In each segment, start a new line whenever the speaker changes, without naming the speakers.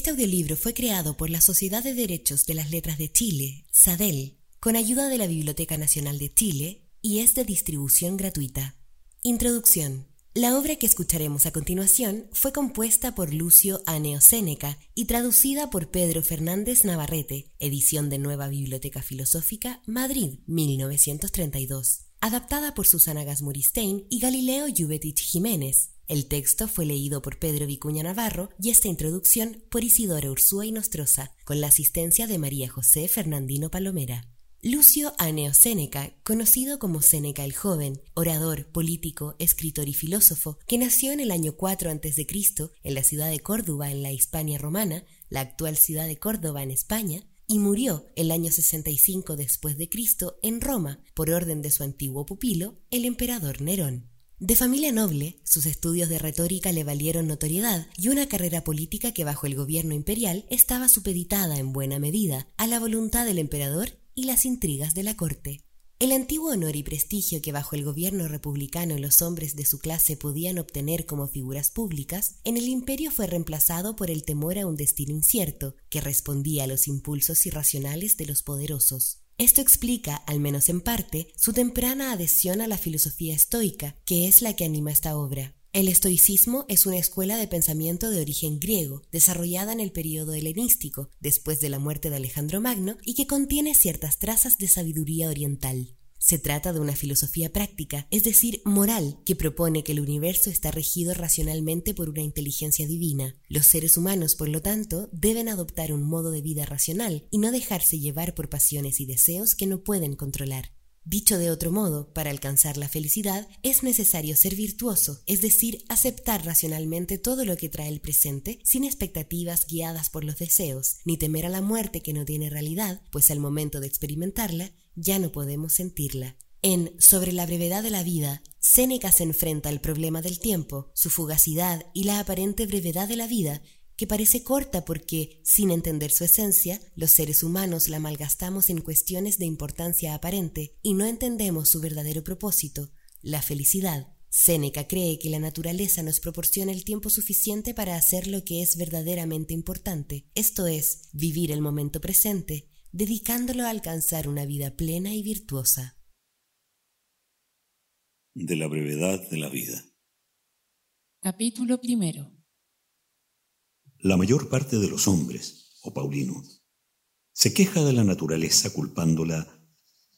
Este audiolibro fue creado por la Sociedad de Derechos de las Letras de Chile, SADEL, con ayuda de la Biblioteca Nacional de Chile y es de distribución gratuita. Introducción. La obra que escucharemos a continuación fue compuesta por Lucio Aneo Séneca y traducida por Pedro Fernández Navarrete, edición de Nueva Biblioteca Filosófica, Madrid, 1932. Adaptada por Susana Gasmuristein y Galileo Jubetich Jiménez. El texto fue leído por Pedro Vicuña Navarro y esta introducción por Isidora Ursúa y Nostroza, con la asistencia de María José Fernandino Palomera. Lucio Aneo Séneca, conocido como Séneca el Joven, orador, político, escritor y filósofo, que nació en el año 4 a.C. en la ciudad de Córdoba en la Hispania romana, la actual ciudad de Córdoba en España, y murió el año 65 después de Cristo en Roma por orden de su antiguo pupilo, el emperador Nerón. De familia noble, sus estudios de retórica le valieron notoriedad y una carrera política que bajo el gobierno imperial estaba supeditada en buena medida a la voluntad del emperador y las intrigas de la corte. El antiguo honor y prestigio que bajo el gobierno republicano los hombres de su clase podían obtener como figuras públicas, en el imperio fue reemplazado por el temor a un destino incierto, que respondía a los impulsos irracionales de los poderosos. Esto explica, al menos en parte, su temprana adhesión a la filosofía estoica, que es la que anima esta obra. El estoicismo es una escuela de pensamiento de origen griego, desarrollada en el período helenístico, después de la muerte de Alejandro Magno, y que contiene ciertas trazas de sabiduría oriental. Se trata de una filosofía práctica, es decir, moral, que propone que el universo está regido racionalmente por una inteligencia divina. Los seres humanos, por lo tanto, deben adoptar un modo de vida racional y no dejarse llevar por pasiones y deseos que no pueden controlar. Dicho de otro modo, para alcanzar la felicidad es necesario ser virtuoso, es decir, aceptar racionalmente todo lo que trae el presente sin expectativas guiadas por los deseos, ni temer a la muerte que no tiene realidad, pues al momento de experimentarla ya no podemos sentirla. En Sobre la brevedad de la vida, Séneca se enfrenta al problema del tiempo, su fugacidad y la aparente brevedad de la vida que parece corta porque, sin entender su esencia, los seres humanos la malgastamos en cuestiones de importancia aparente y no entendemos su verdadero propósito, la felicidad. Séneca cree que la naturaleza nos proporciona el tiempo suficiente para hacer lo que es verdaderamente importante, esto es, vivir el momento presente, dedicándolo a alcanzar una vida plena y virtuosa.
De la brevedad de la vida.
Capítulo primero.
La mayor parte de los hombres, o oh Paulino, se queja de la naturaleza culpándola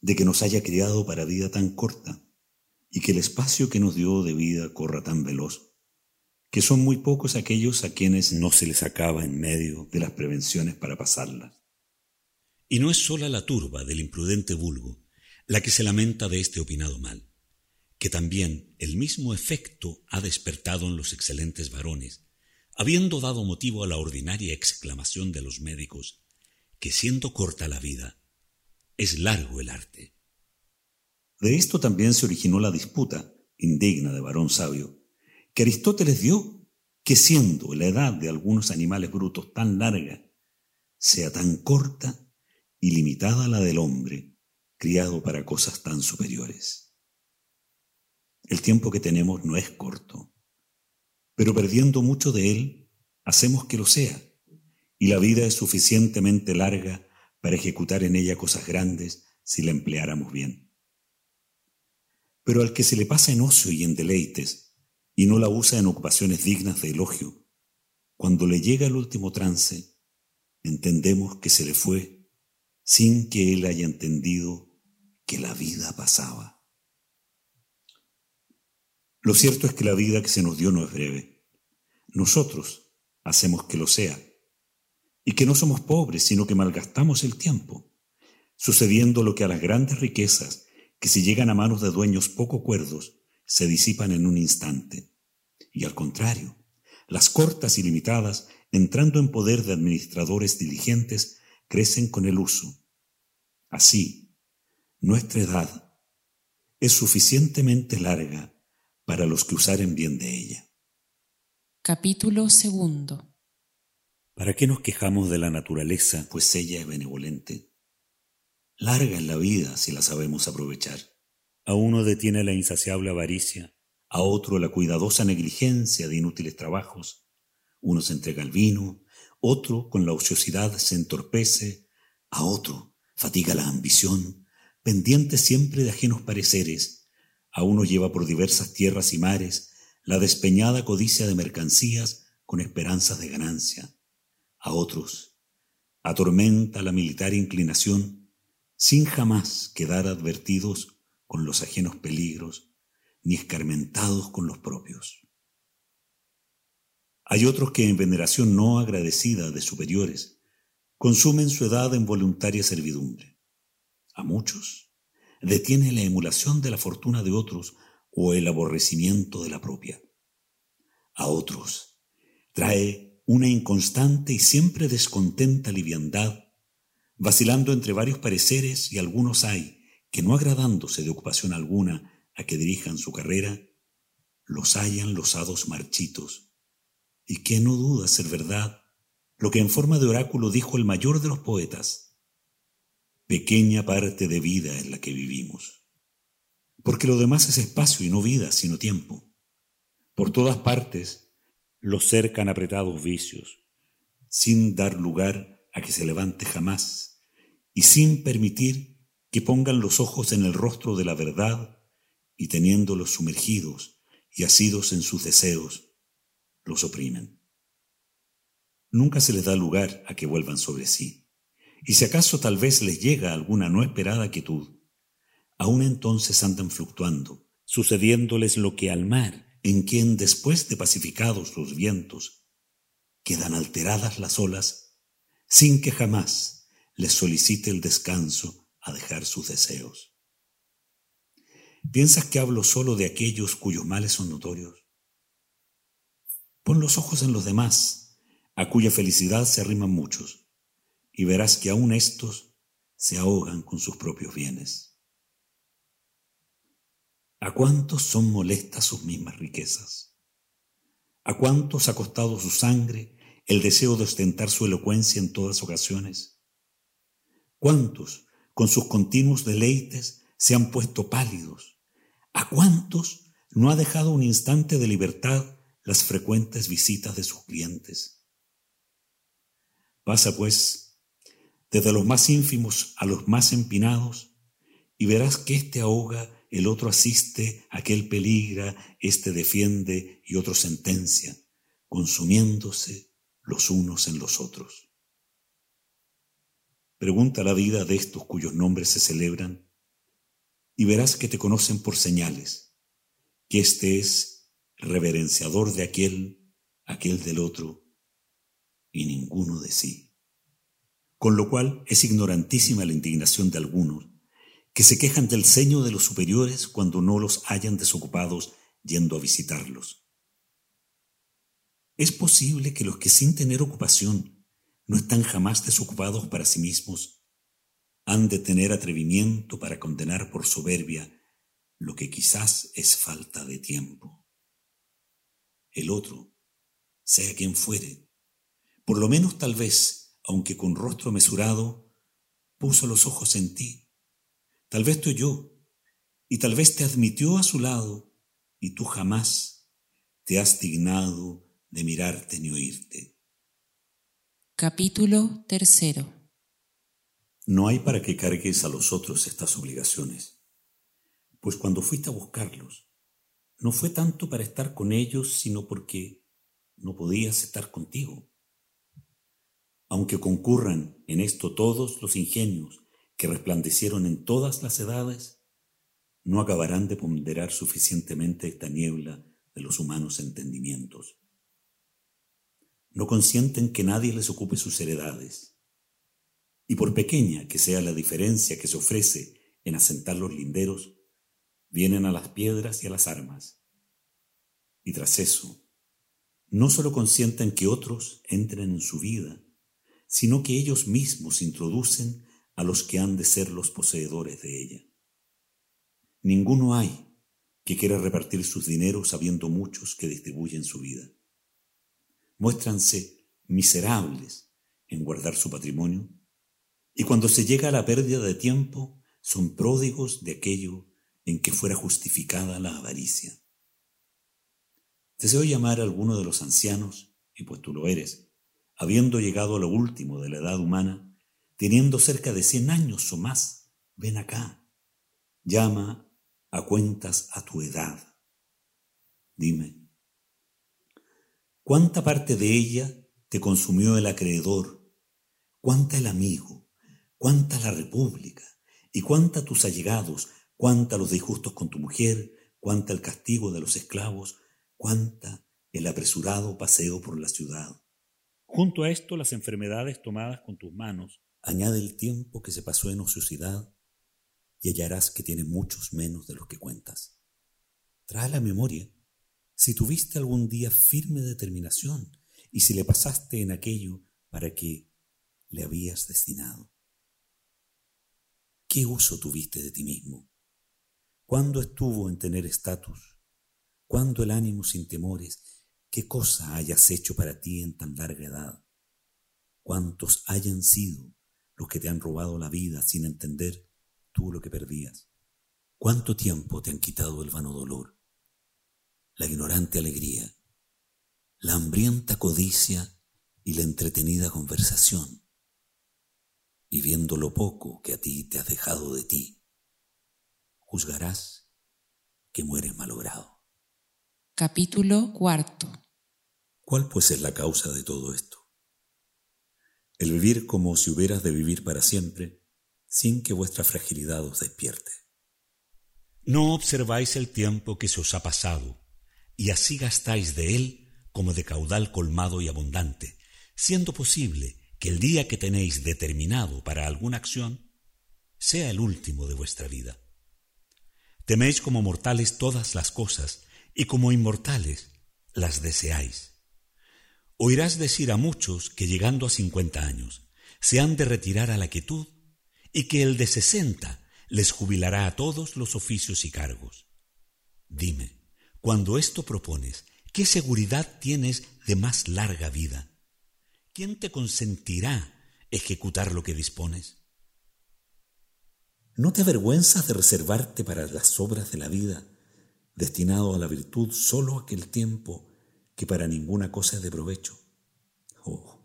de que nos haya criado para vida tan corta y que el espacio que nos dio de vida corra tan veloz, que son muy pocos aquellos a quienes no se les acaba en medio de las prevenciones para pasarla.
Y no es sola la turba del imprudente vulgo la que se lamenta de este opinado mal, que también el mismo efecto ha despertado en los excelentes varones, habiendo dado motivo a la ordinaria exclamación de los médicos que siendo corta la vida, es largo el arte.
De esto también se originó la disputa, indigna de varón sabio, que Aristóteles dio que siendo la edad de algunos animales brutos tan larga, sea tan corta y limitada la del hombre, criado para cosas tan superiores. El tiempo que tenemos no es corto, pero perdiendo mucho de él, hacemos que lo sea, y la vida es suficientemente larga para ejecutar en ella cosas grandes si la empleáramos bien. Pero al que se le pasa en ocio y en deleites, y no la usa en ocupaciones dignas de elogio, cuando le llega el último trance, entendemos que se le fue sin que él haya entendido que la vida pasaba. Lo cierto es que la vida que se nos dio no es breve. Nosotros hacemos que lo sea. Y que no somos pobres, sino que malgastamos el tiempo, sucediendo lo que a las grandes riquezas, que si llegan a manos de dueños poco cuerdos, se disipan en un instante. Y al contrario, las cortas y limitadas, entrando en poder de administradores diligentes, crecen con el uso. Así, nuestra edad es suficientemente larga para los que usaren bien de ella.
Capítulo segundo.
¿Para qué nos quejamos de la naturaleza, pues ella es benevolente? Larga es la vida si la sabemos aprovechar. A uno detiene la insaciable avaricia, a otro la cuidadosa negligencia de inútiles trabajos. Uno se entrega al vino, otro con la ociosidad se entorpece, a otro fatiga la ambición, pendiente siempre de ajenos pareceres, a uno lleva por diversas tierras y mares la despeñada codicia de mercancías con esperanzas de ganancia, a otros atormenta la militar inclinación sin jamás quedar advertidos con los ajenos peligros ni escarmentados con los propios. Hay otros que en veneración no agradecida de superiores consumen su edad en voluntaria servidumbre. A muchos detiene la emulación de la fortuna de otros o el aborrecimiento de la propia. A otros trae una inconstante y siempre descontenta liviandad, vacilando entre varios pareceres y algunos hay que no agradándose de ocupación alguna a que dirijan su carrera, los hallan los hados marchitos, y que no duda ser verdad lo que en forma de oráculo dijo el mayor de los poetas, pequeña parte de vida en la que vivimos, porque lo demás es espacio y no vida, sino tiempo. Por todas partes los cercan apretados vicios, sin dar lugar a que se levante jamás, y sin permitir que pongan los ojos en el rostro de la verdad y teniéndolos sumergidos y asidos en sus deseos, los oprimen. Nunca se les da lugar a que vuelvan sobre sí, y si acaso tal vez les llega alguna no esperada quietud, aún entonces andan fluctuando, sucediéndoles lo que al mar, en quien después de pacificados los vientos, quedan alteradas las olas, sin que jamás les solicite el descanso a dejar sus deseos. ¿Piensas que hablo solo de aquellos cuyos males son notorios? Pon los ojos en los demás, a cuya felicidad se arriman muchos, y verás que aún éstos se ahogan con sus propios bienes. ¿A cuántos son molestas sus mismas riquezas? ¿A cuántos ha costado su sangre el deseo de ostentar su elocuencia en todas ocasiones? ¿Cuántos, con sus continuos deleites, se han puesto pálidos, ¿A cuántos no ha dejado un instante de libertad las frecuentes visitas de sus clientes? Pasa, pues, desde los más ínfimos a los más empinados, y verás que éste ahoga, el otro asiste, aquel peligra, éste defiende y otro sentencia, consumiéndose los unos en los otros. Pregunta la vida de estos cuyos nombres se celebran y verás que te conocen por señales, que éste es reverenciador de aquel, aquel del otro, y ninguno de sí. Con lo cual es ignorantísima la indignación de algunos, que se quejan del ceño de los superiores cuando no los hayan desocupados yendo a visitarlos. Es posible que los que sin tener ocupación no están jamás desocupados para sí mismos, han de tener atrevimiento para condenar por soberbia lo que quizás es falta de tiempo. El otro, sea quien fuere, por lo menos tal vez, aunque con rostro mesurado, puso los ojos en ti. Tal vez tú yo, y tal vez te admitió a su lado, y tú jamás te has dignado de mirarte ni oírte.
Capítulo tercero
no hay para que cargues a los otros estas obligaciones, pues cuando fuiste a buscarlos, no fue tanto para estar con ellos, sino porque no podías estar contigo. Aunque concurran en esto todos los ingenios que resplandecieron en todas las edades, no acabarán de ponderar suficientemente esta niebla de los humanos entendimientos. No consienten que nadie les ocupe sus heredades y por pequeña que sea la diferencia que se ofrece en asentar los linderos, vienen a las piedras y a las armas. Y tras eso, no solo consienten que otros entren en su vida, sino que ellos mismos introducen a los que han de ser los poseedores de ella. Ninguno hay que quiera repartir sus dineros sabiendo muchos que distribuyen su vida. Muéstranse miserables en guardar su patrimonio y cuando se llega a la pérdida de tiempo, son pródigos de aquello en que fuera justificada la avaricia. Deseo llamar a alguno de los ancianos, y pues tú lo eres, habiendo llegado a lo último de la edad humana, teniendo cerca de cien años o más, ven acá, llama a cuentas a tu edad. Dime, ¿cuánta parte de ella te consumió el acreedor? ¿Cuánta el amigo? ¿Cuánta la república? ¿Y cuánta tus allegados? ¿Cuánta los disgustos con tu mujer? ¿Cuánta el castigo de los esclavos? ¿Cuánta el apresurado paseo por la ciudad? Junto a esto, las enfermedades tomadas con tus manos. Añade el tiempo que se pasó en ociosidad y hallarás que tiene muchos menos de los que cuentas. Trae la memoria si tuviste algún día firme determinación y si le pasaste en aquello para que le habías destinado. ¿Qué uso tuviste de ti mismo? ¿Cuándo estuvo en tener estatus? ¿Cuándo el ánimo sin temores qué cosa hayas hecho para ti en tan larga edad, cuántos hayan sido los que te han robado la vida sin entender tú lo que perdías, cuánto tiempo te han quitado el vano dolor, la ignorante alegría, la hambrienta codicia y la entretenida conversación, y viendo lo poco que a ti te has dejado de ti, juzgarás que mueres malogrado.
Capítulo cuarto
¿Cuál pues es la causa de todo esto? El vivir como si hubieras de vivir para siempre, sin que vuestra fragilidad os despierte.
No observáis el tiempo que se os ha pasado, y así gastáis de él como de caudal colmado y abundante, siendo posible que el día que tenéis determinado para alguna acción sea el último de vuestra vida. Teméis como mortales todas las cosas, y como inmortales las deseáis. Oirás decir a muchos que llegando a cincuenta años se han de retirar a la quietud y que el de sesenta les jubilará a todos los oficios y cargos. Dime, cuando esto propones, ¿qué seguridad tienes de más larga vida? ¿Quién te consentirá ejecutar lo que dispones?
¿No te avergüenzas de reservarte para las obras de la vida, destinado a la virtud solo aquel tiempo que para ninguna cosa es de provecho. Oh,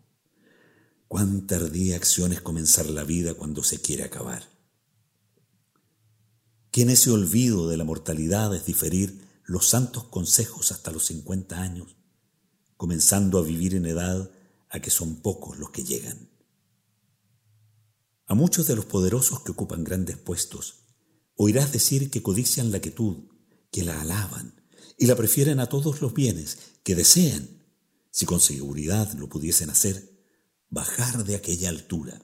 cuán tardía acción es comenzar la vida cuando se quiere acabar. Que en ese olvido de la mortalidad es diferir los santos consejos hasta los cincuenta años, comenzando a vivir en edad a que son pocos los que llegan. A muchos de los poderosos que ocupan grandes puestos, oirás decir que codician la quietud, que la alaban, y la prefieren a todos los bienes que desean, si con seguridad lo pudiesen hacer, bajar de aquella altura.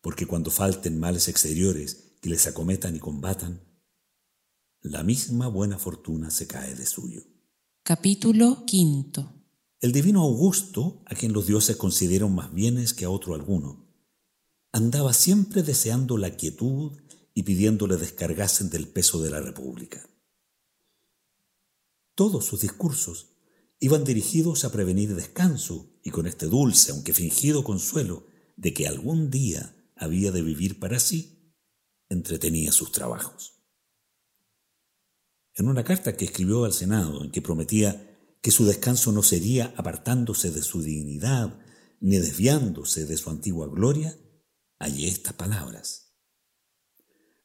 Porque cuando falten males exteriores que les acometan y combatan, la misma buena fortuna se cae de suyo.
Capítulo quinto.
El divino Augusto, a quien los dioses consideran más bienes que a otro alguno, andaba siempre deseando la quietud y pidiéndole descargasen del peso de la república. Todos sus discursos iban dirigidos a prevenir descanso y con este dulce, aunque fingido consuelo de que algún día había de vivir para sí, entretenía sus trabajos. En una carta que escribió al Senado en que prometía que su descanso no sería apartándose de su dignidad ni desviándose de su antigua gloria, hallé estas palabras.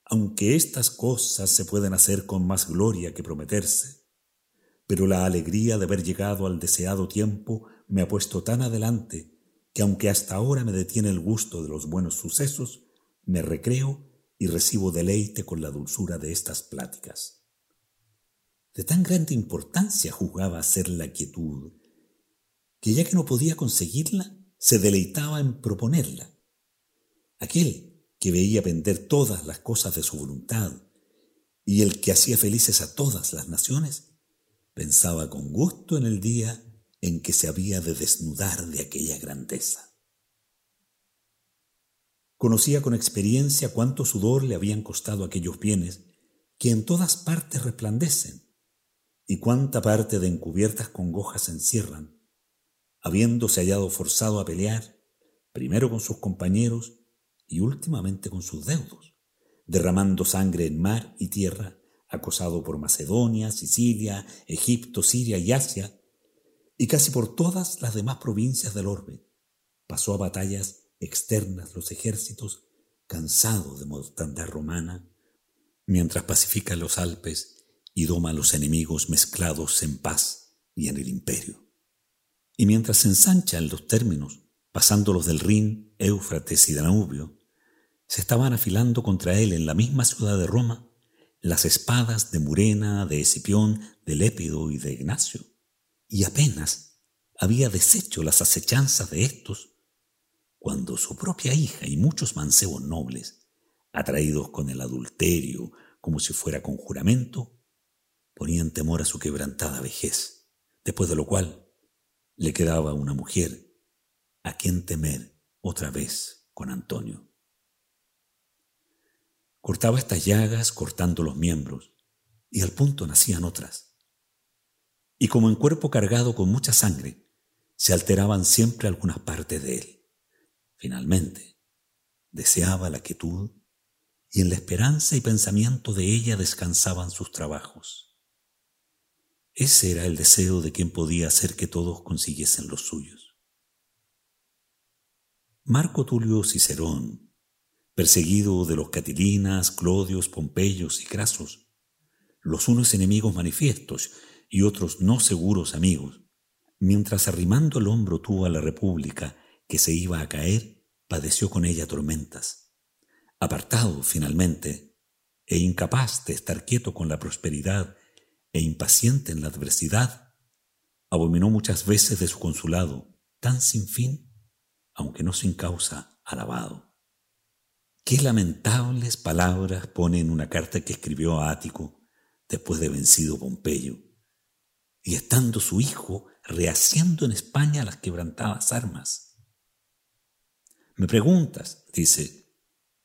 Aunque estas cosas se pueden hacer con más gloria que prometerse, pero la alegría de haber llegado al deseado tiempo me ha puesto tan adelante que aunque hasta ahora me detiene el gusto de los buenos sucesos, me recreo y recibo deleite con la dulzura de estas pláticas. De tan grande importancia juzgaba ser la quietud, que ya que no podía conseguirla, se deleitaba en proponerla. Aquel que veía vender todas las cosas de su voluntad y el que hacía felices a todas las naciones, Pensaba con gusto en el día en que se había de desnudar de aquella grandeza. Conocía con experiencia cuánto sudor le habían costado aquellos bienes que en todas partes resplandecen y cuánta parte de encubiertas congojas encierran, habiéndose hallado forzado a pelear, primero con sus compañeros y últimamente con sus deudos, derramando sangre en mar y tierra acosado por Macedonia, Sicilia, Egipto, Siria y Asia, y casi por todas las demás provincias del orbe. Pasó a batallas externas los ejércitos, cansados de mortandad romana, mientras pacifica los Alpes y doma a los enemigos mezclados en paz y en el imperio. Y mientras se ensanchan los términos, pasando los del Rin, Éufrates y Danubio, se estaban afilando contra él en la misma ciudad de Roma las espadas de Murena, de Escipión, de Lépido y de Ignacio, y apenas había deshecho las acechanzas de estos, cuando su propia hija y muchos mancebos nobles, atraídos con el adulterio como si fuera con juramento, ponían temor a su quebrantada vejez, después de lo cual le quedaba una mujer a quien temer otra vez con Antonio. Cortaba estas llagas cortando los miembros, y al punto nacían otras. Y como en cuerpo cargado con mucha sangre, se alteraban siempre algunas partes de él. Finalmente, deseaba la quietud, y en la esperanza y pensamiento de ella descansaban sus trabajos. Ese era el deseo de quien podía hacer que todos consiguiesen los suyos. Marco Tulio Cicerón, perseguido de los Catilinas, Clodios, Pompeyos y Crasos, los unos enemigos manifiestos y otros no seguros amigos, mientras arrimando el hombro tuvo a la República que se iba a caer, padeció con ella tormentas. Apartado, finalmente, e incapaz de estar quieto con la prosperidad e impaciente en la adversidad, abominó muchas veces de su consulado, tan sin fin, aunque no sin causa, alabado. Qué lamentables palabras pone en una carta que escribió a Ático después de vencido Pompeyo, y estando su hijo rehaciendo en España las quebrantadas armas. Me preguntas, dice,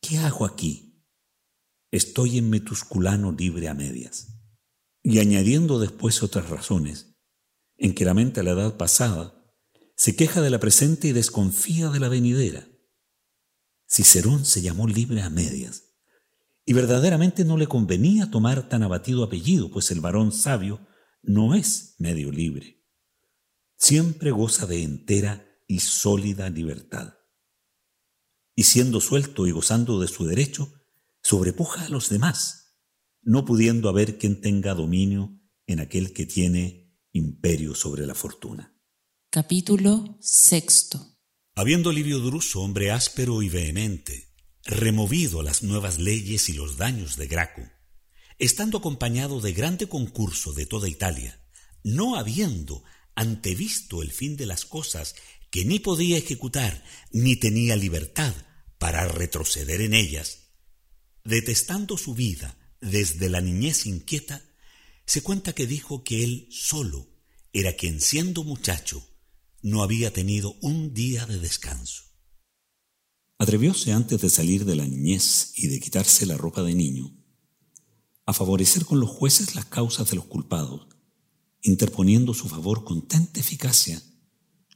¿qué hago aquí? Estoy en Metusculano libre a medias. Y añadiendo después otras razones, en que lamenta la edad pasada, se queja de la presente y desconfía de la venidera. Cicerón se llamó libre a medias, y verdaderamente no le convenía tomar tan abatido apellido, pues el varón sabio no es medio libre. Siempre goza de entera y sólida libertad. Y siendo suelto y gozando de su derecho, sobrepuja a los demás, no pudiendo haber quien tenga dominio en aquel que tiene imperio sobre la fortuna.
Capítulo sexto
Habiendo Livio Druso, hombre áspero y vehemente, removido las nuevas leyes y los daños de Graco, estando acompañado de grande concurso de toda Italia, no habiendo antevisto el fin de las cosas que ni podía ejecutar ni tenía libertad para retroceder en ellas, detestando su vida desde la niñez inquieta, se cuenta que dijo que él solo era quien siendo muchacho no había tenido un día de descanso.
Atrevióse antes de salir de la niñez y de quitarse la ropa de niño, a favorecer con los jueces las causas de los culpados, interponiendo su favor con tanta eficacia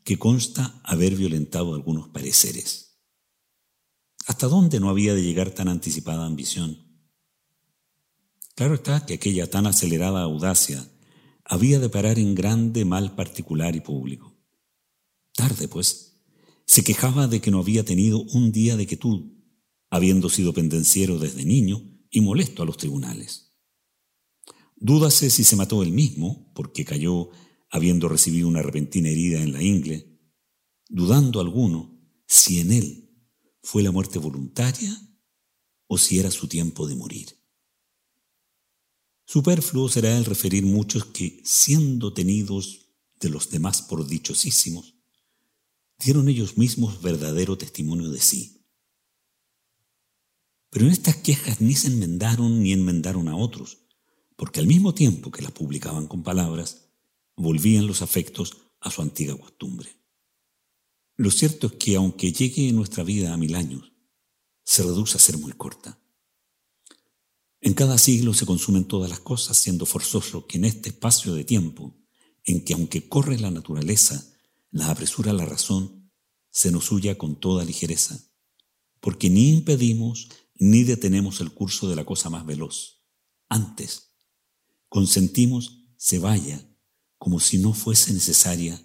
que consta haber violentado algunos pareceres. ¿Hasta dónde no había de llegar tan anticipada ambición? Claro está que aquella tan acelerada audacia había de parar en grande mal particular y público. Tarde, pues, se quejaba de que no había tenido un día de quietud, habiendo sido pendenciero desde niño y molesto a los tribunales. Dúdase si se mató él mismo, porque cayó habiendo recibido una repentina herida en la ingle, dudando alguno si en él fue la muerte voluntaria o si era su tiempo de morir. Superfluo será el referir muchos que, siendo tenidos de los demás por dichosísimos, dieron ellos mismos verdadero testimonio de sí. Pero en estas quejas ni se enmendaron ni enmendaron a otros, porque al mismo tiempo que las publicaban con palabras, volvían los afectos a su antigua costumbre. Lo cierto es que aunque llegue nuestra vida a mil años, se reduce a ser muy corta. En cada siglo se consumen todas las cosas, siendo forzoso que en este espacio de tiempo, en que aunque corre la naturaleza la apresura la razón, se nos huya con toda ligereza, porque ni impedimos ni detenemos el curso de la cosa más veloz. Antes, consentimos se vaya como si no fuese necesaria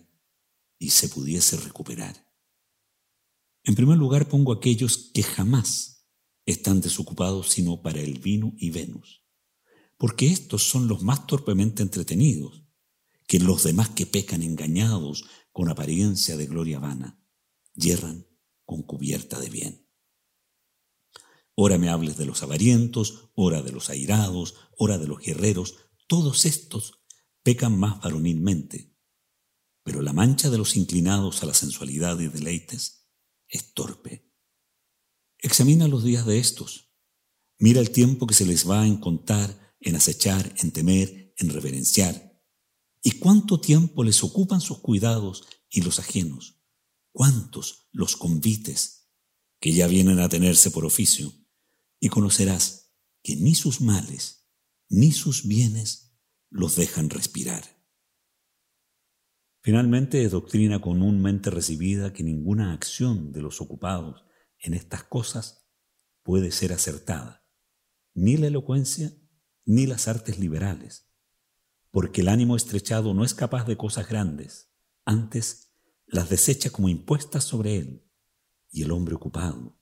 y se pudiese recuperar. En primer lugar pongo aquellos que jamás están desocupados sino para el vino y Venus, porque estos son los más torpemente entretenidos, que los demás que pecan engañados con apariencia de gloria vana, yerran con cubierta de bien. Ora me hables de los avarientos, ora de los airados, ora de los guerreros, todos estos pecan más varonilmente, pero la mancha de los inclinados a la sensualidad y deleites es torpe. Examina los días de estos, mira el tiempo que se les va en contar, en acechar, en temer, en reverenciar, y cuánto tiempo les ocupan sus cuidados y los ajenos, cuántos los convites que ya vienen a tenerse por oficio, y conocerás que ni sus males ni sus bienes los dejan respirar. Finalmente es doctrina comúnmente recibida que ninguna acción de los ocupados en estas cosas puede ser acertada, ni la elocuencia ni las artes liberales, porque el ánimo estrechado no es capaz de cosas grandes, antes las desecha como impuestas sobre él, y el hombre ocupado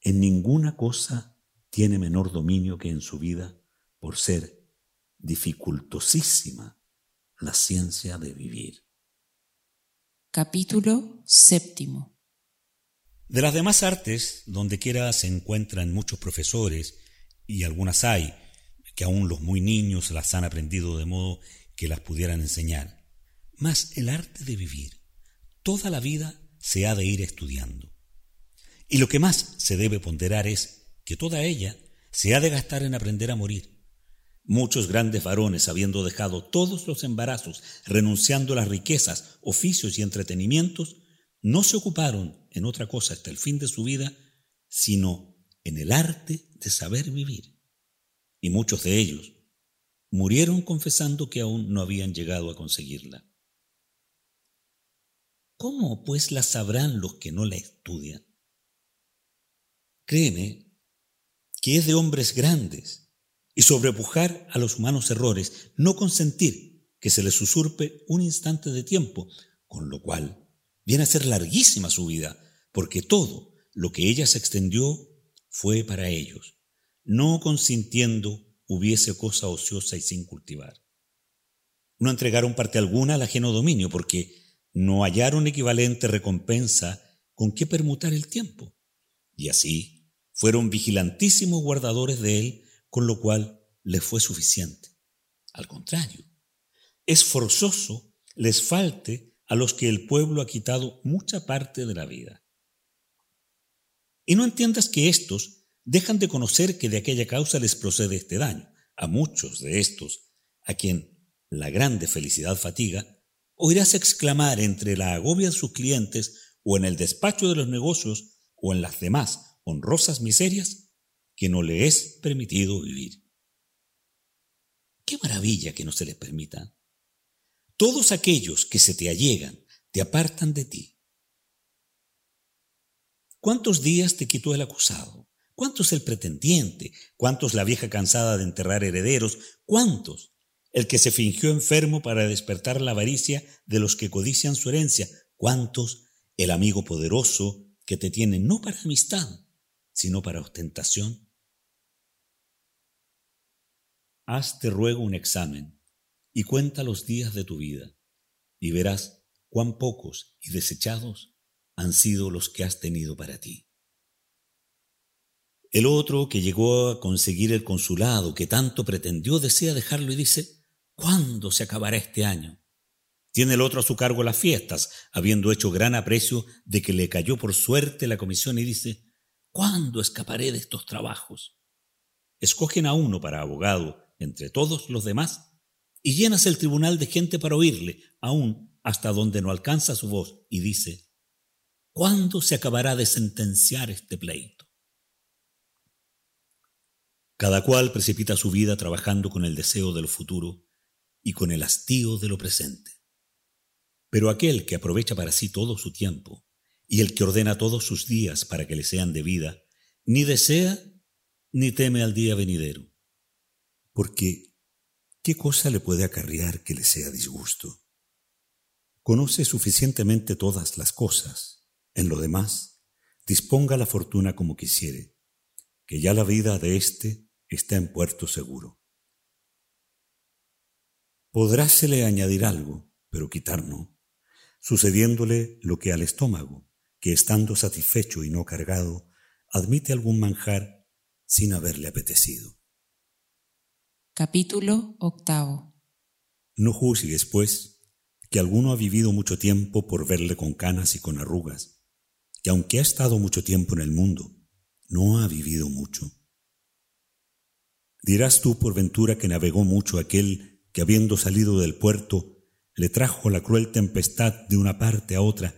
en ninguna cosa tiene menor dominio que en su vida por ser dificultosísima la ciencia de vivir.
Capítulo séptimo.
De las demás artes, donde quiera se encuentran muchos profesores, y algunas hay, que aún los muy niños las han aprendido de modo que las pudieran enseñar. Mas el arte de vivir, toda la vida se ha de ir estudiando. Y lo que más se debe ponderar es que toda ella se ha de gastar en aprender a morir, Muchos grandes varones, habiendo dejado todos los embarazos, renunciando a las riquezas, oficios y entretenimientos, no se ocuparon en otra cosa hasta el fin de su vida, sino en el arte de saber vivir. Y muchos de ellos murieron confesando que aún no habían llegado a conseguirla. ¿Cómo pues la sabrán los que no la estudian? Créeme que es de hombres grandes y sobrepujar a los humanos errores, no consentir que se les usurpe un instante de tiempo, con lo cual viene a ser larguísima su vida, porque todo lo que ella se extendió fue para ellos, no consintiendo hubiese cosa ociosa y sin cultivar. No entregaron parte alguna al ajeno dominio, porque no hallaron equivalente recompensa con qué permutar el tiempo, y así fueron vigilantísimos guardadores de él con lo cual les fue suficiente. Al contrario, es forzoso les falte a los que el pueblo ha quitado mucha parte de la vida. Y no entiendas que éstos dejan de conocer que de aquella causa les procede este daño. A muchos de estos, a quien la grande felicidad fatiga, oirás exclamar entre la agobia de sus clientes o en el despacho de los negocios o en las demás honrosas miserias, que no le es permitido vivir. Qué maravilla que no se les permita. Todos aquellos que se te allegan te apartan de ti. ¿Cuántos días te quitó el acusado? ¿Cuántos el pretendiente? ¿Cuántos la vieja cansada de enterrar herederos? ¿Cuántos el que se fingió enfermo para despertar la avaricia de los que codician su herencia? ¿Cuántos el amigo poderoso que te tiene no para amistad, sino para ostentación? Hazte ruego un examen y cuenta los días de tu vida, y verás cuán pocos y desechados han sido los que has tenido para ti. El otro que llegó a conseguir el consulado que tanto pretendió desea dejarlo y dice, ¿cuándo se acabará este año? Tiene el otro a su cargo las fiestas, habiendo hecho gran aprecio de que le cayó por suerte la comisión y dice, ¿cuándo escaparé de estos trabajos? Escogen a uno para abogado entre todos los demás y llenas el tribunal de gente para oírle, aún hasta donde no alcanza su voz, y dice, ¿cuándo se acabará de sentenciar este pleito? Cada cual precipita su vida trabajando con el deseo de lo futuro y con el hastío de lo presente. Pero aquel que aprovecha para sí todo su tiempo y el que ordena todos sus días para que le sean de vida, ni desea ni teme al día venidero porque ¿qué cosa le puede acarrear que le sea disgusto? conoce suficientemente todas las cosas. En lo demás, disponga la fortuna como quisiere, que ya la vida de éste está en puerto seguro. Podrásele añadir algo, pero quitar no, sucediéndole lo que al estómago, que estando satisfecho y no cargado, admite algún manjar sin haberle apetecido.
Capítulo octavo.
No juzgues, pues, que alguno ha vivido mucho tiempo por verle con canas y con arrugas, que aunque ha estado mucho tiempo en el mundo, no ha vivido mucho. Dirás tú por ventura que navegó mucho aquel que habiendo salido del puerto le trajo la cruel tempestad de una parte a otra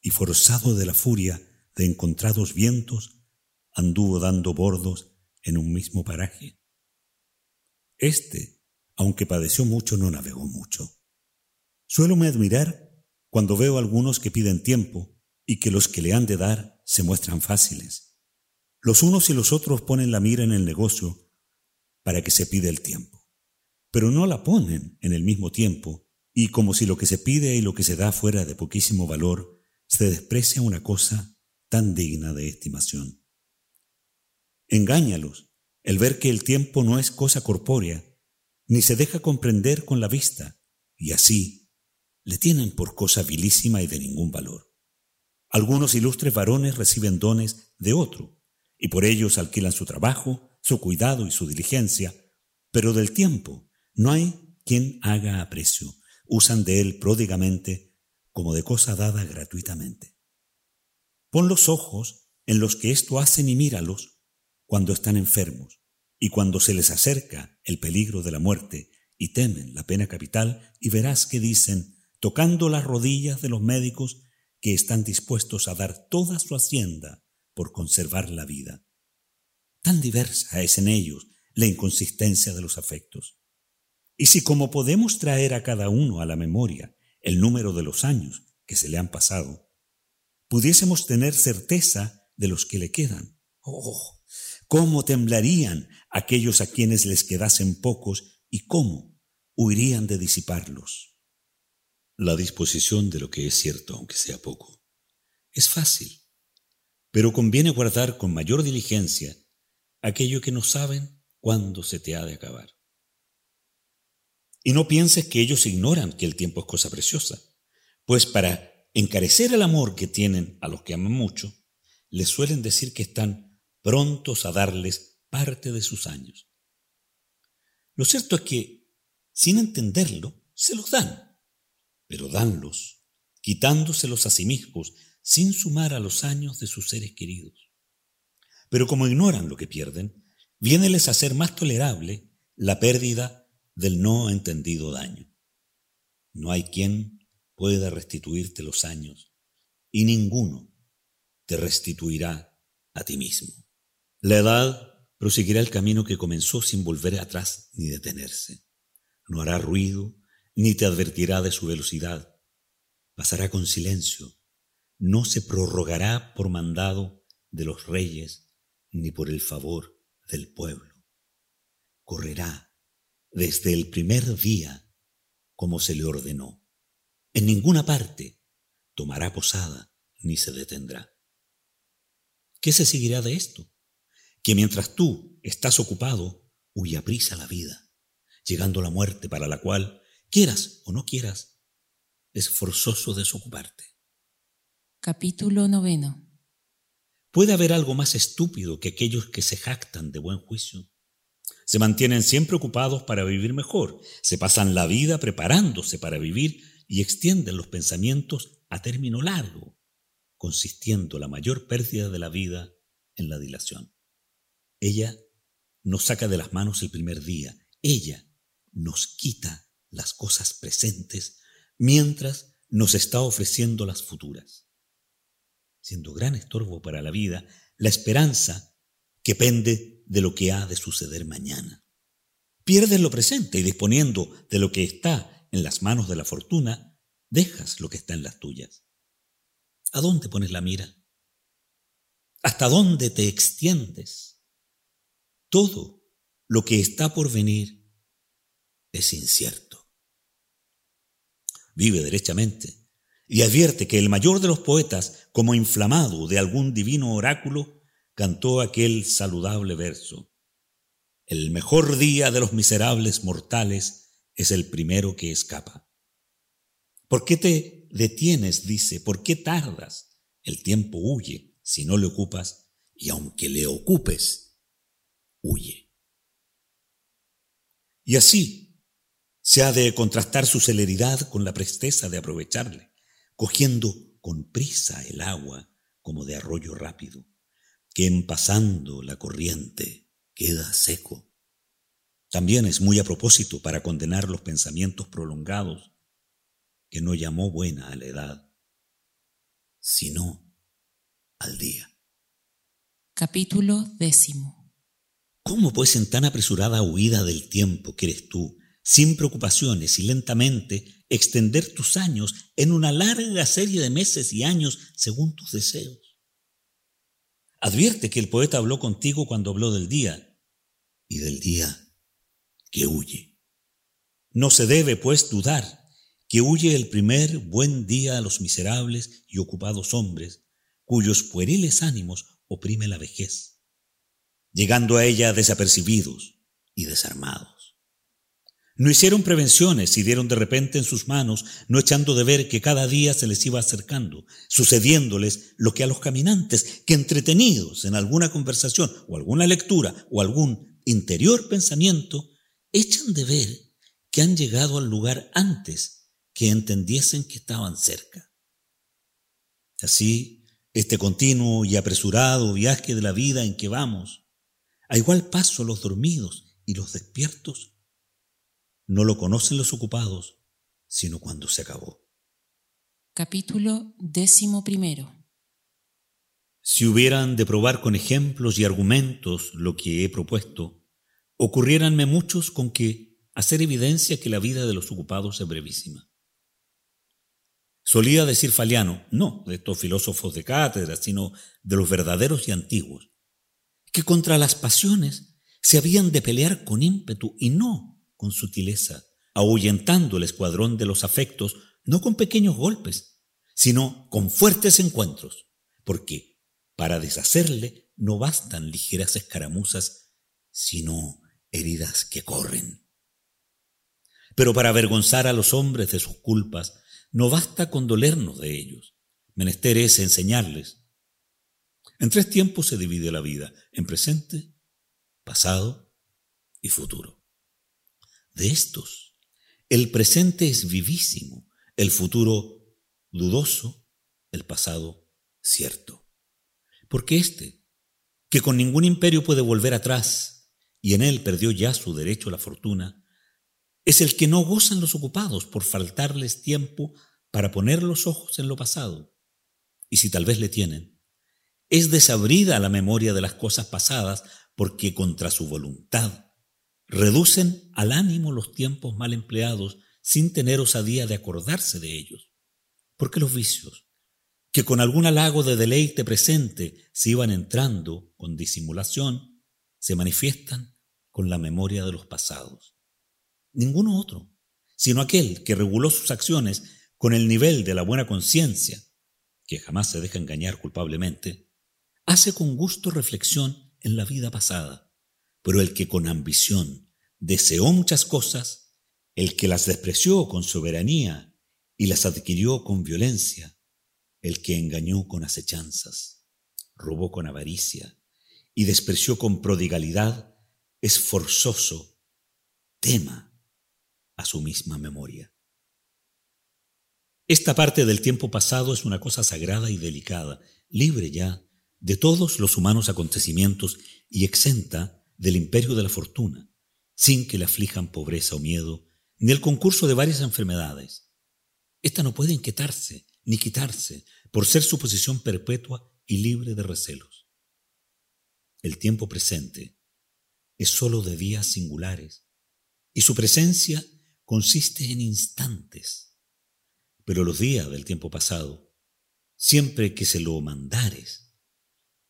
y forzado de la furia de encontrados vientos, anduvo dando bordos en un mismo paraje. Este, aunque padeció mucho, no navegó mucho. Suélome admirar cuando veo algunos que piden tiempo y que los que le han de dar se muestran fáciles. Los unos y los otros ponen la mira en el negocio para que se pide el tiempo, pero no la ponen en el mismo tiempo y como si lo que se pide y lo que se da fuera de poquísimo valor, se desprecia una cosa tan digna de estimación. Engáñalos el ver que el tiempo no es cosa corpórea, ni se deja comprender con la vista, y así le tienen por cosa vilísima y de ningún valor. Algunos ilustres varones reciben dones de otro, y por ellos alquilan su trabajo, su cuidado y su diligencia, pero del tiempo no hay quien haga aprecio, usan de él pródigamente como de cosa dada gratuitamente. Pon los ojos en los que esto hacen y míralos, cuando están enfermos y cuando se les acerca el peligro de la muerte y temen la pena capital y verás que dicen, tocando las rodillas de los médicos, que están dispuestos a dar toda su hacienda por conservar la vida. Tan diversa es en ellos la inconsistencia de los afectos. Y si como podemos traer a cada uno a la memoria el número de los años que se le han pasado, pudiésemos tener certeza de los que le quedan. Oh, cómo temblarían aquellos a quienes les quedasen pocos y cómo huirían de disiparlos. La disposición de lo que es cierto, aunque sea poco, es fácil, pero conviene guardar con mayor diligencia aquello que no saben cuándo se te ha de acabar. Y no pienses que ellos ignoran que el tiempo es cosa preciosa, pues para encarecer el amor que tienen a los que aman mucho, les suelen decir que están prontos a darles parte de sus años. Lo cierto es que, sin entenderlo, se los dan, pero danlos, quitándoselos a sí mismos, sin sumar a los años de sus seres queridos. Pero como ignoran lo que pierden, vieneles a ser más tolerable la pérdida del no entendido daño. No hay quien pueda restituirte los años, y ninguno te restituirá a ti mismo. La edad proseguirá el camino que comenzó sin volver atrás ni detenerse. No hará ruido, ni te advertirá de su velocidad. Pasará con silencio. No se prorrogará por mandado de los reyes, ni por el favor del pueblo. Correrá desde el primer día como se le ordenó. En ninguna parte tomará posada ni se detendrá. ¿Qué se seguirá de esto? que mientras tú estás ocupado, huye prisa la vida, llegando la muerte para la cual, quieras o no quieras, es forzoso desocuparte.
Capítulo noveno.
¿Puede haber algo más estúpido que aquellos que se jactan de buen juicio? Se mantienen siempre ocupados para vivir mejor, se pasan la vida preparándose para vivir y extienden los pensamientos a término largo, consistiendo la mayor pérdida de la vida en la dilación. Ella nos saca de las manos el primer día. Ella nos quita las cosas presentes mientras nos está ofreciendo las futuras. Siendo gran estorbo para la vida la esperanza que pende de lo que ha de suceder mañana. Pierdes lo presente y disponiendo de lo que está en las manos de la fortuna, dejas lo que está en las tuyas. ¿A dónde pones la mira? ¿Hasta dónde te extiendes? todo lo que está por venir es incierto. vive derechamente, y advierte que el mayor de los poetas, como inflamado de algún divino oráculo, cantó aquel saludable verso. El mejor día de los miserables mortales es el primero que escapa. ¿Por qué te detienes? dice, ¿por qué tardas? El tiempo huye si no le ocupas, y aunque le ocupes, huye. Y así se ha de contrastar su celeridad con la presteza de aprovecharle, cogiendo con prisa el agua como de arroyo rápido, que en pasando la corriente queda seco. También es muy a propósito para condenar los pensamientos prolongados que no llamó buena a la edad, sino al día.
Capítulo décimo.
¿Cómo pues en tan apresurada huida del tiempo que eres tú, sin preocupaciones y lentamente, extender tus años en una larga serie de meses y años según tus deseos? Advierte que el poeta habló contigo cuando habló del día, y del día que huye. No se debe, pues, dudar que huye el primer buen día a los miserables y ocupados hombres, cuyos pueriles ánimos oprime la vejez, llegando a ella desapercibidos y desarmados. No hicieron prevenciones y dieron de repente en sus manos, no echando de ver que cada día se les iba acercando, sucediéndoles lo que a los caminantes, que entretenidos en alguna conversación o alguna lectura o algún interior pensamiento, echan de ver que han llegado al lugar antes que entendiesen que estaban cerca. Así, este continuo y apresurado viaje de la vida en que vamos, a igual paso los dormidos y los despiertos, no lo conocen los ocupados, sino cuando se acabó.
Capítulo décimo primero.
Si hubieran de probar con ejemplos y argumentos lo que he propuesto, ocurriéranme muchos con que hacer evidencia que la vida de los ocupados es brevísima. Solía decir Faliano, no de estos filósofos de cátedra, sino de los verdaderos y antiguos, que contra las pasiones se habían de pelear con ímpetu y no con sutileza, ahuyentando el escuadrón de los afectos no con pequeños golpes, sino con fuertes encuentros, porque para deshacerle no bastan ligeras escaramuzas, sino heridas que corren. Pero para avergonzar a los hombres de sus culpas, no basta con dolernos de ellos, menester es enseñarles. En tres tiempos se divide la vida, en presente, pasado y futuro. De estos, el presente es vivísimo, el futuro dudoso, el pasado cierto. Porque éste, que con ningún imperio puede volver atrás, y en él perdió ya su derecho a la fortuna, es el que no gozan los ocupados por faltarles tiempo para poner los ojos en lo pasado. Y si tal vez le tienen, es desabrida la memoria de las cosas pasadas porque contra su voluntad reducen al ánimo los tiempos mal empleados sin tener osadía de acordarse de ellos. Porque los vicios, que con algún halago de deleite presente se iban entrando con disimulación, se manifiestan con la memoria de los pasados. Ninguno otro, sino aquel que reguló sus acciones con el nivel de la buena conciencia, que jamás se deja engañar culpablemente, hace con gusto reflexión en la vida pasada, pero el que con ambición deseó muchas cosas, el que las despreció con soberanía y las adquirió con violencia, el que engañó con acechanzas, robó con avaricia y despreció con prodigalidad, es forzoso, tema a su misma memoria. Esta parte del tiempo pasado es una cosa sagrada y delicada, libre ya de todos los humanos acontecimientos y exenta del imperio de la fortuna, sin que le aflijan pobreza o miedo, ni el concurso de varias enfermedades. Esta no puede inquietarse ni quitarse por ser su posición perpetua y libre de recelos. El tiempo presente es sólo de días singulares y su presencia consiste en instantes. Pero los días del tiempo pasado, siempre que se lo mandares,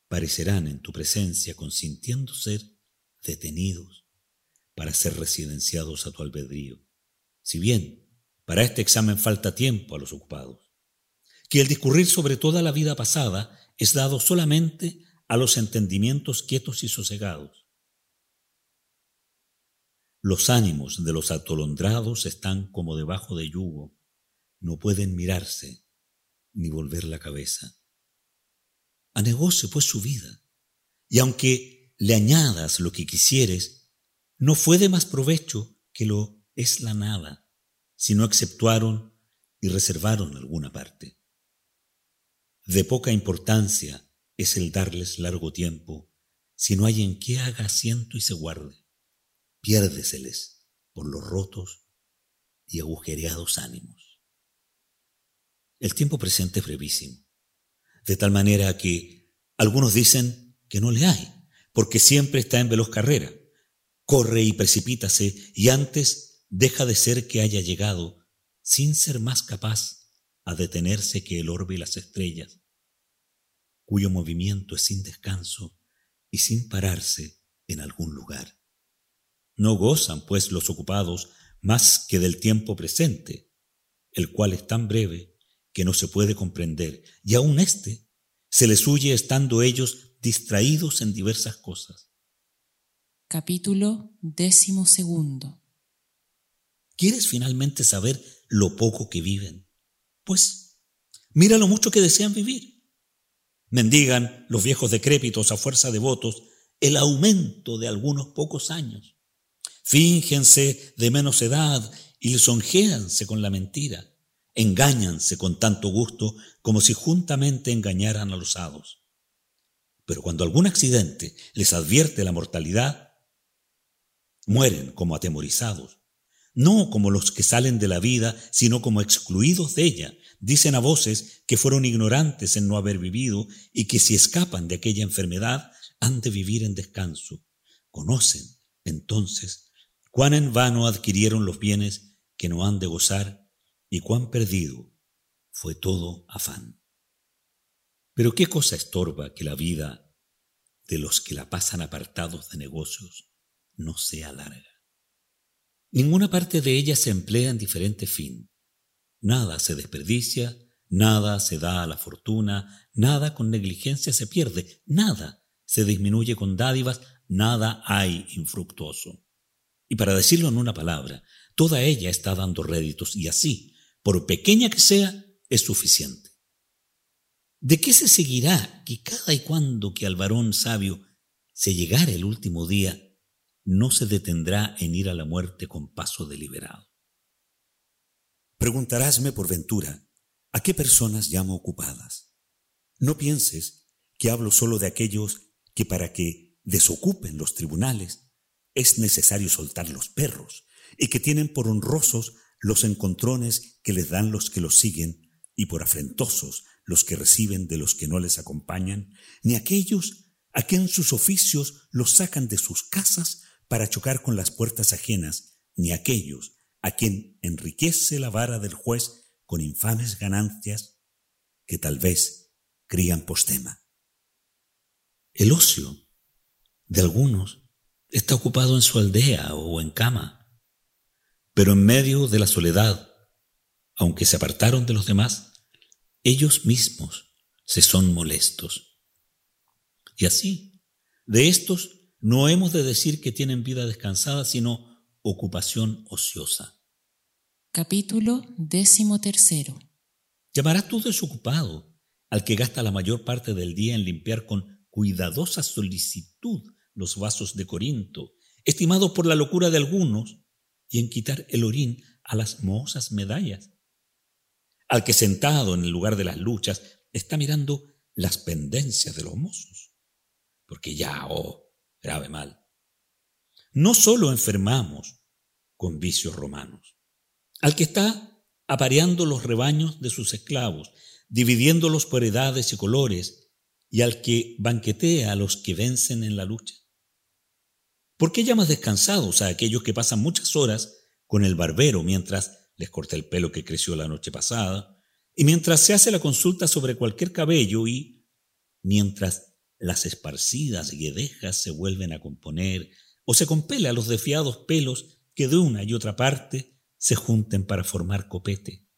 parecerán en tu presencia consintiendo ser detenidos para ser residenciados a tu albedrío. Si bien Para este examen falta tiempo a los ocupados. Que el discurrir sobre toda la vida pasada es dado solamente a los entendimientos quietos y sosegados. Los ánimos de los atolondrados están como debajo de yugo, no pueden mirarse ni volver la cabeza. Anegóse pues su vida, y aunque le añadas lo que quisieres, no fue de más provecho que lo es la nada, si no exceptuaron y reservaron alguna parte. De poca importancia es el darles largo tiempo, si no hay en qué haga asiento y se guarde piérdeseles por los rotos y agujereados ánimos. El tiempo presente es brevísimo, de tal manera que algunos dicen que no le hay, porque siempre está en veloz carrera, corre y precipítase y antes deja de ser que haya llegado, sin ser más capaz a detenerse que el orbe y las estrellas, cuyo movimiento es sin descanso y sin pararse en algún lugar. No gozan, pues, los ocupados más que del tiempo presente, el cual es tan breve que no se puede comprender, y aun éste se les huye estando ellos distraídos en diversas cosas.
Capítulo décimo segundo.
¿Quieres finalmente saber lo poco que viven? Pues mira lo mucho que desean vivir. Mendigan los viejos decrépitos a fuerza de votos el aumento de algunos pocos años Fíngense de menos edad y lisonjéanse con la mentira. Engáñanse con tanto gusto como si juntamente engañaran a los hados. Pero cuando algún accidente les advierte la mortalidad, mueren como atemorizados, no como los que salen de la vida, sino como excluidos de ella. Dicen a voces que fueron ignorantes en no haber vivido y que si escapan de aquella enfermedad han de vivir en descanso. Conocen entonces cuán en vano adquirieron los bienes que no han de gozar y cuán perdido fue todo afán. Pero qué cosa estorba que la vida de los que la pasan apartados de negocios no sea larga. Ninguna parte de ella se emplea en diferente fin. Nada se desperdicia, nada se da a la fortuna, nada con negligencia se pierde, nada se disminuye con dádivas, nada hay infructuoso. Y para decirlo en una palabra, toda ella está dando réditos y así, por pequeña que sea, es suficiente. ¿De qué se seguirá que cada y cuando que al varón sabio se llegara el último día, no se detendrá en ir a la muerte con paso deliberado? Preguntarásme por ventura, ¿a qué personas llamo ocupadas? No pienses que hablo solo de aquellos que para que desocupen los tribunales es necesario soltar los perros y que tienen por honrosos los encontrones que les dan los que los siguen y por afrentosos los que reciben de los que no les acompañan, ni aquellos a quien sus oficios los sacan de sus casas para chocar con las puertas ajenas, ni aquellos a quien enriquece la vara del juez con infames ganancias que tal vez crían postema. El ocio de algunos está ocupado en su aldea o en cama. Pero en medio de la soledad, aunque se apartaron de los demás, ellos mismos se son molestos. Y así, de estos no hemos de decir que tienen vida descansada, sino ocupación ociosa.
Capítulo décimo tercero.
Llamarás tú desocupado al que gasta la mayor parte del día en limpiar con cuidadosa solicitud los vasos de Corinto, estimados por la locura de algunos, y en quitar el orín a las mohosas medallas. Al que sentado en el lugar de las luchas está mirando las pendencias de los mozos. Porque ya, oh, grave mal. No solo enfermamos con vicios romanos. Al que está apareando los rebaños de sus esclavos, dividiéndolos por edades y colores, y al que banquetea a los que vencen en la lucha. ¿Por qué llamas descansados a aquellos que pasan muchas horas con el barbero mientras les corta el pelo que creció la noche pasada, y mientras se hace la consulta sobre cualquier cabello y mientras las esparcidas guedejas se vuelven a componer o se compele a los desfiados pelos que de una y otra parte se junten para formar copete.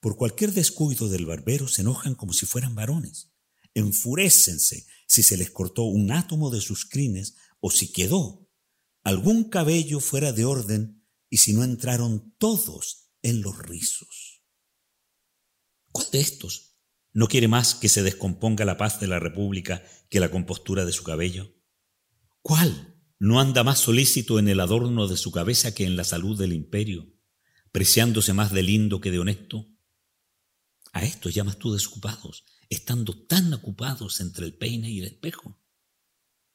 Por cualquier descuido del barbero se enojan como si fueran varones. Enfurécense si se les cortó un átomo de sus crines o si quedó algún cabello fuera de orden y si no entraron todos en los rizos. ¿Cuál de estos no quiere más que se descomponga la paz de la República que la compostura de su cabello? ¿Cuál no anda más solícito en el adorno de su cabeza que en la salud del imperio, preciándose más de lindo que de honesto? A esto llamas tú desocupados, estando tan ocupados entre el peine y el espejo.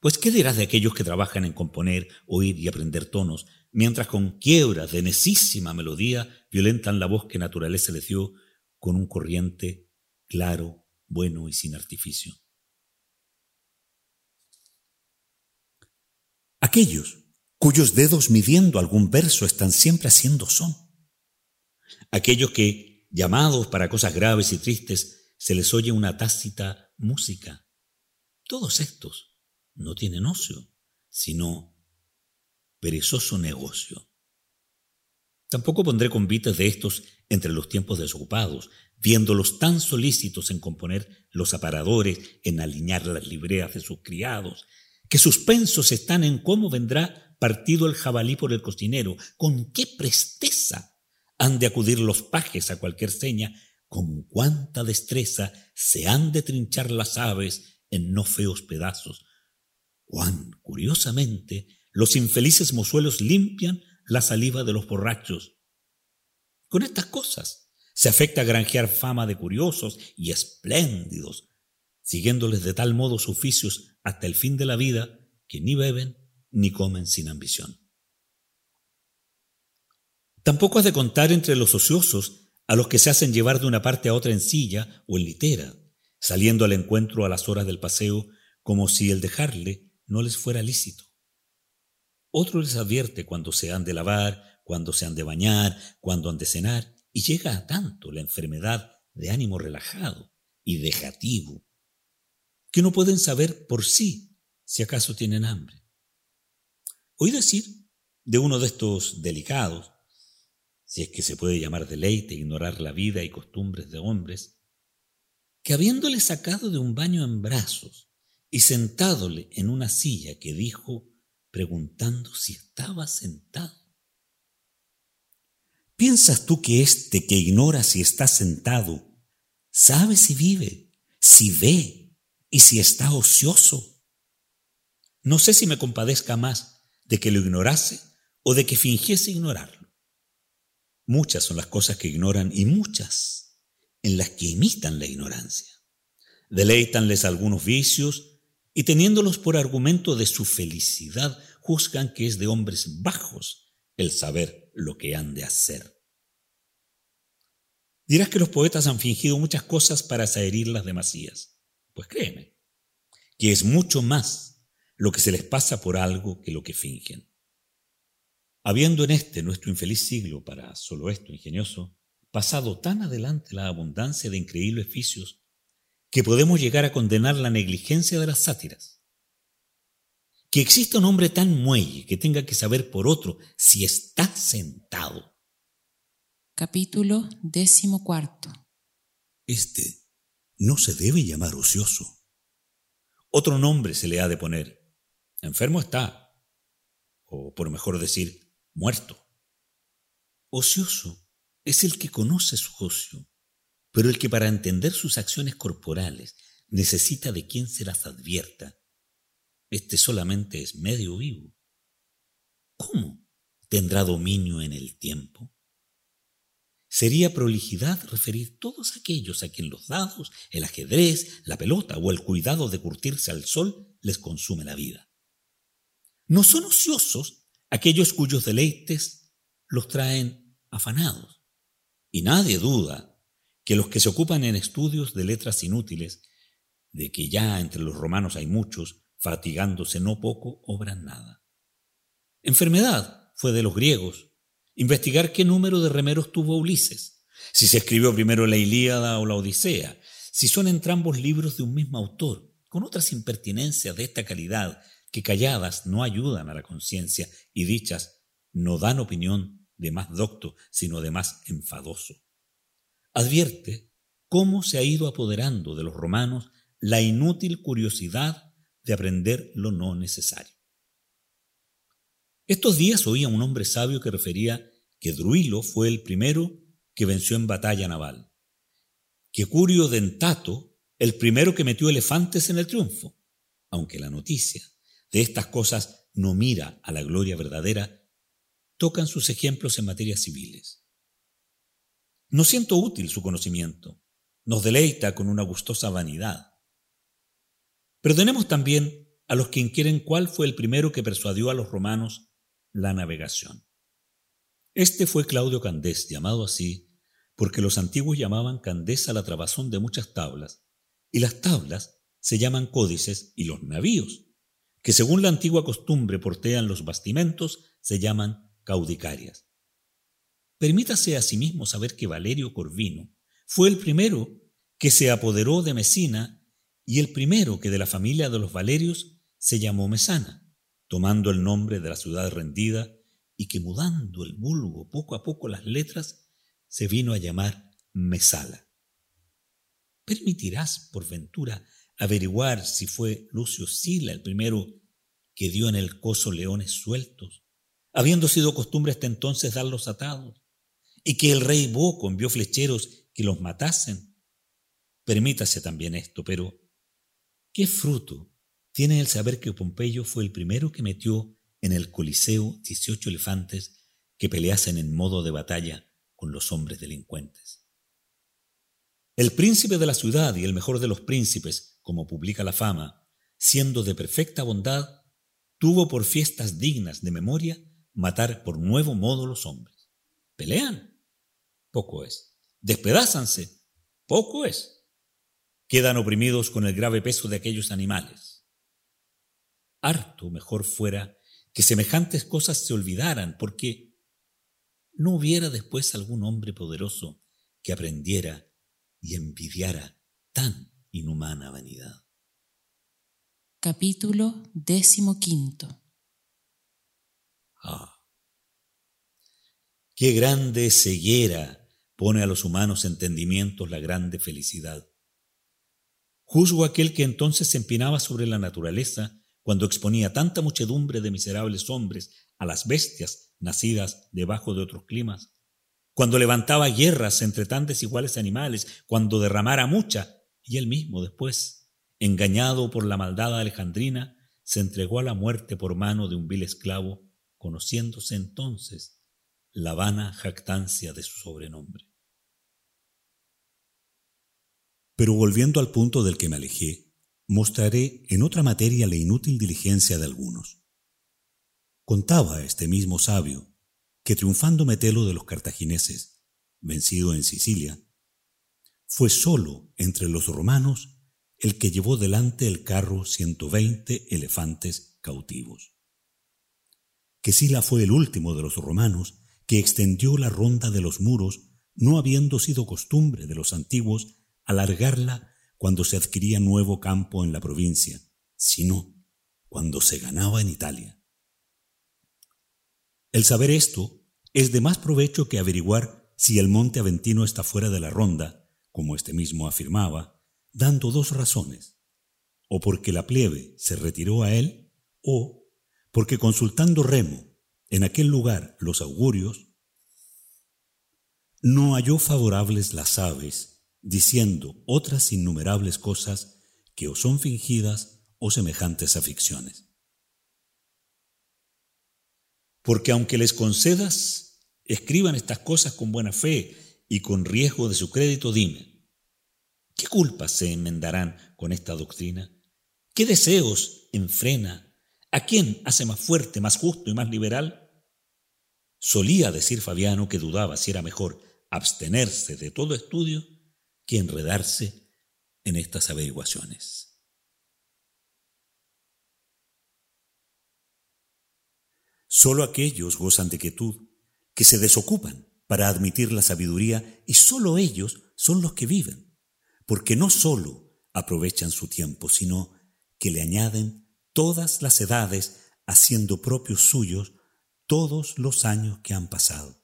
Pues, ¿qué dirás de aquellos que trabajan en componer, oír y aprender tonos, mientras con quiebras de necísima melodía violentan la voz que naturaleza les dio con un corriente claro, bueno y sin artificio? Aquellos cuyos dedos midiendo algún verso están siempre haciendo son. Aquellos que, llamados para cosas graves y tristes, se les oye una tácita música. Todos estos no tienen ocio, sino perezoso negocio. Tampoco pondré convites de estos entre los tiempos desocupados, viéndolos tan solícitos en componer los aparadores, en alinear las libreas de sus criados, que suspensos están en cómo vendrá partido el jabalí por el cocinero, con qué presteza han de acudir los pajes a cualquier seña, con cuánta destreza se han de trinchar las aves en no feos pedazos. Cuán curiosamente los infelices mozuelos limpian la saliva de los borrachos. Con estas cosas se afecta a granjear fama de curiosos y espléndidos, siguiéndoles de tal modo sus oficios hasta el fin de la vida, que ni beben ni comen sin ambición. Tampoco has de contar entre los ociosos a los que se hacen llevar de una parte a otra en silla o en litera, saliendo al encuentro a las horas del paseo como si el dejarle no les fuera lícito. Otro les advierte cuando se han de lavar, cuando se han de bañar, cuando han de cenar, y llega a tanto la enfermedad de ánimo relajado y dejativo que no pueden saber por sí si acaso tienen hambre. Oí decir de uno de estos delicados, si es que se puede llamar deleite ignorar la vida y costumbres de hombres, que habiéndole sacado de un baño en brazos y sentádole en una silla que dijo, preguntando si estaba sentado. ¿Piensas tú que éste que ignora si está sentado sabe si vive, si ve, y si está ocioso. No sé si me compadezca más de que lo ignorase o de que fingiese ignorarlo. Muchas son las cosas que ignoran y muchas en las que imitan la ignorancia. Deleitanles algunos vicios y teniéndolos por argumento de su felicidad, juzgan que es de hombres bajos el saber lo que han de hacer. Dirás que los poetas han fingido muchas cosas para saherir las demasías. Pues créeme, que es mucho más lo que se les pasa por algo que lo que fingen. Habiendo en este nuestro infeliz siglo, para solo esto ingenioso, pasado tan adelante la abundancia de increíbles vicios, que podemos llegar a condenar la negligencia de las sátiras. Que exista un hombre tan muelle que tenga que saber por otro si está sentado.
Capítulo décimo cuarto.
Este no se debe llamar ocioso. Otro nombre se le ha de poner. Enfermo está, o por mejor decir, muerto. Ocioso es el que conoce su ocio, pero el que para entender sus acciones corporales necesita de quien se las advierta. Este solamente es medio vivo. ¿Cómo tendrá dominio en el tiempo? Sería prolijidad referir todos aquellos a quien los dados, el ajedrez, la pelota o el cuidado de curtirse al sol les consume la vida. No son ociosos aquellos cuyos deleites los traen afanados. Y nadie duda que los que se ocupan en estudios de letras inútiles, de que ya entre los romanos hay muchos, fatigándose no poco, obran nada. Enfermedad fue de los griegos, investigar qué número de remeros tuvo Ulises, si se escribió primero la Ilíada o la Odisea, si son entrambos libros de un mismo autor, con otras impertinencias de esta calidad que calladas no ayudan a la conciencia y dichas no dan opinión de más docto, sino de más enfadoso. Advierte cómo se ha ido apoderando de los romanos la inútil curiosidad de aprender lo no necesario. Estos días oía un hombre sabio que refería que Druilo fue el primero que venció en batalla naval, que Curio Dentato el primero que metió elefantes en el triunfo, aunque la noticia de estas cosas no mira a la gloria verdadera, tocan sus ejemplos en materias civiles. No siento útil su conocimiento, nos deleita con una gustosa vanidad. Perdonemos también a los que inquieren cuál fue el primero que persuadió a los romanos la navegación. Este fue Claudio Candés, llamado así porque los antiguos llamaban candés a la trabazón de muchas tablas, y las tablas se llaman códices y los navíos, que según la antigua costumbre portean los bastimentos, se llaman caudicarias. Permítase asimismo saber que Valerio Corvino fue el primero que se apoderó de Mesina y el primero que de la familia de los Valerios se llamó Mesana, tomando el nombre de la ciudad rendida y que mudando el vulgo poco a poco las letras se vino a llamar Mesala. ¿Permitirás, por ventura, averiguar si fue Lucio Sila el primero que dio en el coso leones sueltos, habiendo sido costumbre hasta entonces darlos atados, y que el rey Boco envió flecheros que los matasen? Permítase también esto, pero ¿qué fruto tiene el saber que Pompeyo fue el primero que metió en el Coliseo 18 elefantes que peleasen en modo de batalla con los hombres delincuentes? El príncipe de la ciudad y el mejor de los príncipes, como publica la fama, siendo de perfecta bondad, tuvo por fiestas dignas de memoria matar por nuevo modo los hombres. ¿Pelean? Poco es. ¿Despedázanse? Poco es. Quedan oprimidos con el grave peso de aquellos animales. Harto mejor fuera que semejantes cosas se olvidaran, porque no hubiera después algún hombre poderoso que aprendiera y envidiara tan inhumana vanidad.
Capítulo quinto.
Ah, qué grande ceguera pone a los humanos entendimientos la grande felicidad. Juzgo aquel que entonces se empinaba sobre la naturaleza cuando exponía tanta muchedumbre de miserables hombres a las bestias nacidas debajo de otros climas cuando levantaba guerras entre tan desiguales animales, cuando derramara mucha, y él mismo después, engañado por la maldad alejandrina, se entregó a la muerte por mano de un vil esclavo, conociéndose entonces la vana jactancia de su sobrenombre. Pero volviendo al punto del que me alejé, mostraré en otra materia la inútil diligencia de algunos. Contaba este mismo sabio que triunfando Metelo de los cartagineses, vencido en Sicilia, fue solo entre los romanos el que llevó delante el carro ciento veinte elefantes cautivos. Que Sila fue el último de los romanos que extendió la ronda de los muros, no habiendo sido costumbre de los antiguos alargarla cuando se adquiría nuevo campo en la provincia, sino cuando se ganaba en Italia. El saber esto es de más provecho que averiguar si el monte Aventino está fuera de la ronda, como éste mismo afirmaba, dando dos razones, o porque la plebe se retiró a él, o porque consultando Remo en aquel lugar los augurios, no halló favorables las aves, diciendo otras innumerables cosas que o son fingidas o semejantes a ficciones. Porque aunque les concedas, escriban estas cosas con buena fe y con riesgo de su crédito, dime, ¿qué culpas se enmendarán con esta doctrina? ¿Qué deseos enfrena? ¿A quién hace más fuerte, más justo y más liberal? Solía decir Fabiano que dudaba si era mejor abstenerse de todo estudio que enredarse en estas averiguaciones. Solo aquellos gozan de quietud, que se desocupan para admitir la sabiduría, y solo ellos son los que viven, porque no solo aprovechan su tiempo, sino que le añaden todas las edades, haciendo propios suyos todos los años que han pasado.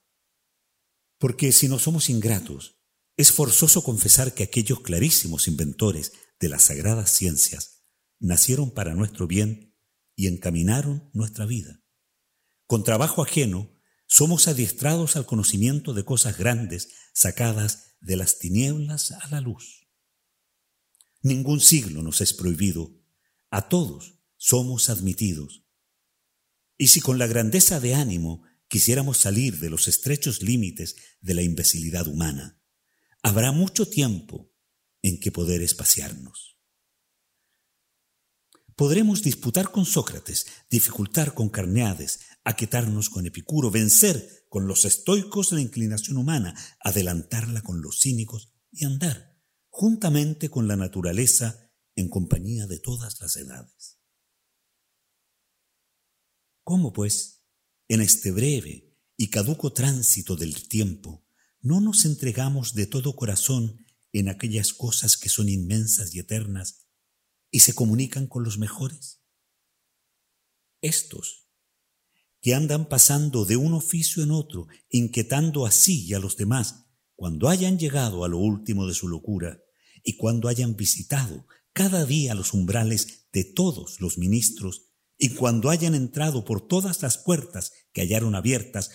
Porque si no somos ingratos, es forzoso confesar que aquellos clarísimos inventores de las sagradas ciencias nacieron para nuestro bien y encaminaron nuestra vida. Con trabajo ajeno, somos adiestrados al conocimiento de cosas grandes sacadas de las tinieblas a la luz. Ningún siglo nos es prohibido, a todos somos admitidos. Y si con la grandeza de ánimo quisiéramos salir de los estrechos límites de la imbecilidad humana, habrá mucho tiempo en que poder espaciarnos. Podremos disputar con Sócrates, dificultar con Carneades, aquetarnos con Epicuro, vencer con los estoicos la inclinación humana, adelantarla con los cínicos y andar juntamente con la naturaleza en compañía de todas las edades. ¿Cómo, pues, en este breve y caduco tránsito del tiempo, no nos entregamos de todo corazón en aquellas cosas que son inmensas y eternas y se comunican con los mejores? Estos, que andan pasando de un oficio en otro, inquietando así y a los demás, cuando hayan llegado a lo último de su locura y cuando hayan visitado cada día los umbrales de todos los ministros y cuando hayan entrado por todas las puertas que hallaron abiertas,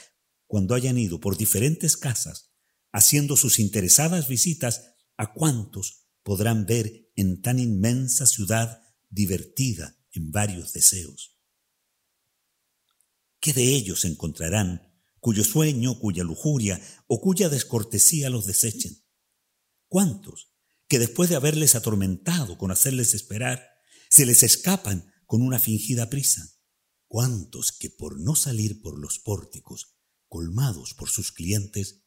cuando hayan ido por diferentes casas, haciendo sus interesadas visitas, a cuantos podrán ver en tan inmensa ciudad divertida en varios deseos. ¿Qué de ellos encontrarán cuyo sueño, cuya lujuria o cuya descortesía los desechen? ¿Cuántos que después de haberles atormentado con hacerles esperar, se les escapan con una fingida prisa. ¿Cuántos que por no salir por los pórticos, colmados por sus clientes,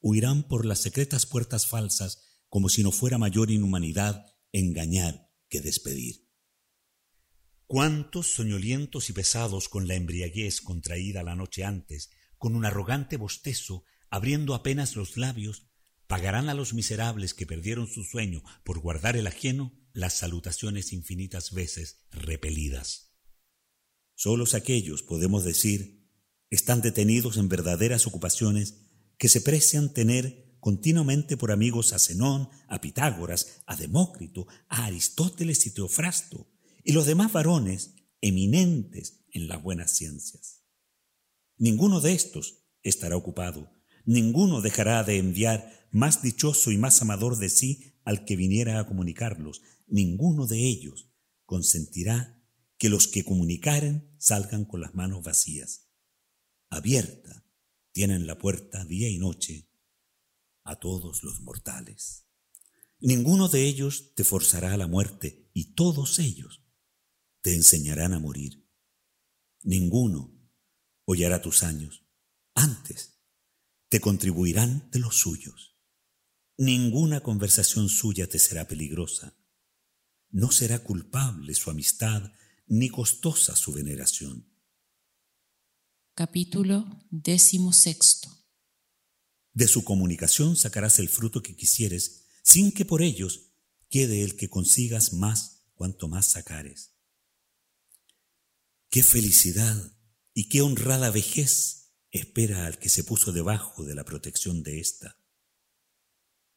huirán por las secretas puertas falsas como si no fuera mayor inhumanidad engañar que despedir? ¿Cuántos soñolientos y pesados con la embriaguez contraída la noche antes, con un arrogante bostezo, abriendo apenas los labios, pagarán a los miserables que perdieron su sueño por guardar el ajeno las salutaciones infinitas veces repelidas. Solos aquellos, podemos decir, están detenidos en verdaderas ocupaciones que se precian tener continuamente por amigos a Zenón, a Pitágoras, a Demócrito, a Aristóteles y Teofrasto, y los demás varones eminentes en las buenas ciencias. Ninguno de estos estará ocupado, ninguno dejará de enviar más dichoso y más amador de sí al que viniera a comunicarlos, ninguno de ellos consentirá que los que comunicaren salgan con las manos vacías. Abierta tienen la puerta día y noche a todos los mortales. Ninguno de ellos te forzará a la muerte y todos ellos te enseñarán a morir. Ninguno hollará tus años. Antes te contribuirán de los suyos. Ninguna conversación suya te será peligrosa no será culpable su amistad ni costosa su veneración.
Capítulo sexto.
De su comunicación sacarás el fruto que quisieres, sin que por ellos quede el que consigas más cuanto más sacares. Qué felicidad y qué honrada vejez espera al que se puso debajo de la protección de ésta.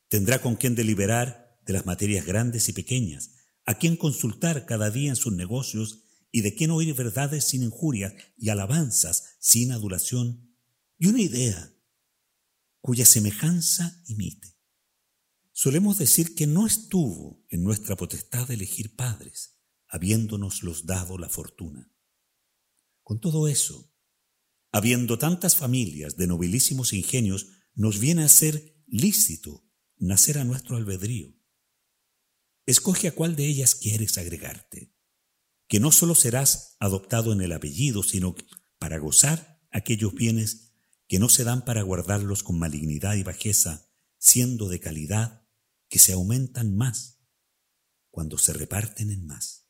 Tendrá con quien deliberar de las materias grandes y pequeñas, a quién consultar cada día en sus negocios y de quién oír verdades sin injurias y alabanzas sin adulación, y una idea cuya semejanza imite. Solemos decir que no estuvo en nuestra potestad elegir padres, habiéndonos dado la fortuna. Con todo eso, habiendo tantas familias de nobilísimos ingenios, nos viene a ser lícito nacer a nuestro albedrío Escoge a cuál de ellas quieres agregarte, que no solo serás adoptado en el apellido, sino para gozar aquellos bienes que no se dan para guardarlos con malignidad y bajeza, siendo de calidad, que se aumentan más cuando se reparten en más.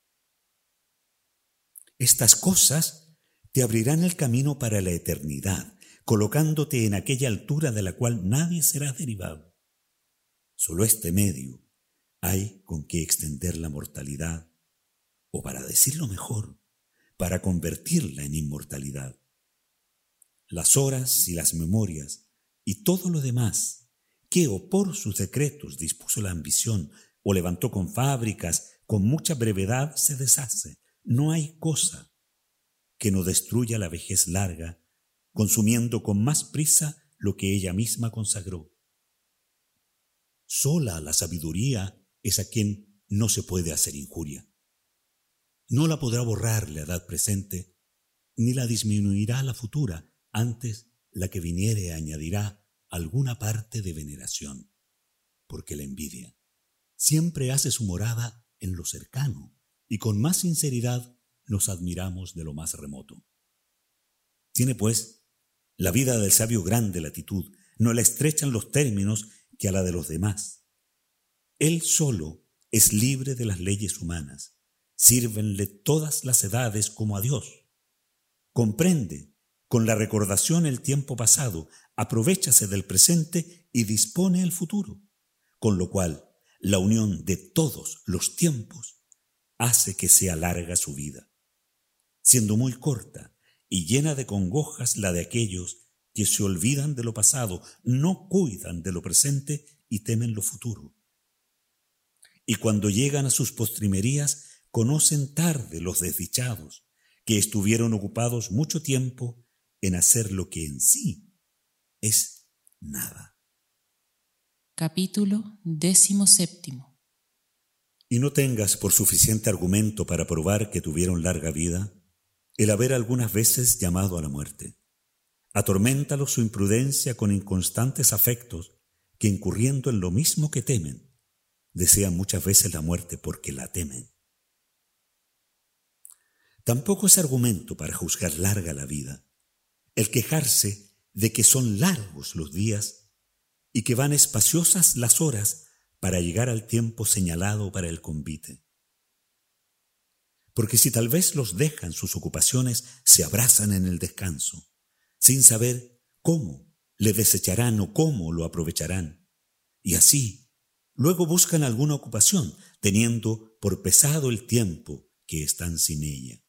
Estas cosas te abrirán el camino para la eternidad, colocándote en aquella altura de la cual nadie será derivado. Solo este medio, hay con qué extender la mortalidad, o para decirlo mejor, para convertirla en inmortalidad. Las horas y las memorias y todo lo demás, que o por sus decretos dispuso la ambición o levantó con fábricas, con mucha brevedad se deshace. No hay cosa que no destruya la vejez larga, consumiendo con más prisa lo que ella misma consagró. Sola la sabiduría es a quien no se puede hacer injuria. No la podrá borrar la edad presente, ni la disminuirá la futura, antes la que viniere añadirá alguna parte de veneración, porque la envidia siempre hace su morada en lo cercano, y con más sinceridad nos admiramos de lo más remoto. Tiene, pues, la vida del sabio grande latitud, no la estrechan los términos que a la de los demás. Él solo es libre de las leyes humanas, sírvenle todas las edades como a Dios. Comprende con la recordación el tiempo pasado, aprovechase del presente y dispone el futuro, con lo cual la unión de todos los tiempos hace que sea larga su vida, siendo muy corta y llena de congojas la de aquellos que se olvidan de lo pasado, no cuidan de lo presente y temen lo futuro. Y cuando llegan a sus postrimerías, conocen tarde los desdichados, que estuvieron ocupados mucho tiempo en hacer lo que en sí es nada.
Capítulo décimo séptimo.
Y no tengas por suficiente argumento para probar que tuvieron larga vida el haber algunas veces llamado a la muerte Atorméntalo su imprudencia con inconstantes afectos que incurriendo en lo mismo que temen, desean muchas veces la muerte porque la temen. Tampoco es argumento para juzgar larga la vida el quejarse de que son largos los días y que van espaciosas las horas para llegar al tiempo señalado para el convite. Porque si tal vez los dejan sus ocupaciones, se abrazan en el descanso sin saber cómo le desecharán o cómo lo aprovecharán. Y así, luego buscan alguna ocupación, teniendo por pesado el tiempo que están sin ella.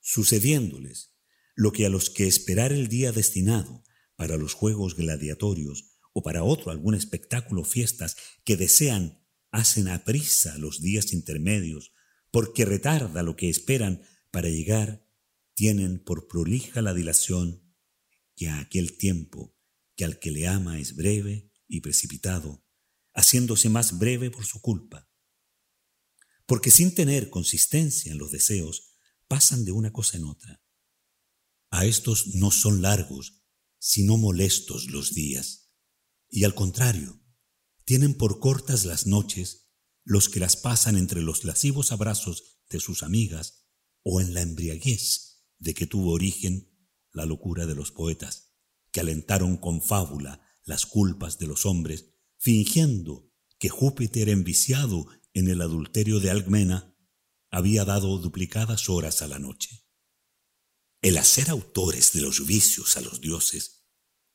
Sucediéndoles lo que a los que esperar el día destinado para los juegos gladiatorios o para otro algún espectáculo fiestas que desean hacen a prisa los días intermedios, porque retarda lo que esperan para llegar tienen por prolija la dilación que a aquel tiempo que al que le ama es breve y precipitado, haciéndose más breve por su culpa. Porque sin tener consistencia en los deseos, pasan de una cosa en otra. A estos no son largos, sino molestos los días, y al contrario, tienen por cortas las noches los que las pasan entre los lascivos abrazos de sus amigas o en la embriaguez de que tuvo origen la locura de los poetas, que alentaron con fábula las culpas de los hombres, fingiendo que Júpiter enviciado en el adulterio de Alcmena había dado duplicadas horas a la noche. El hacer autores de los vicios a los dioses,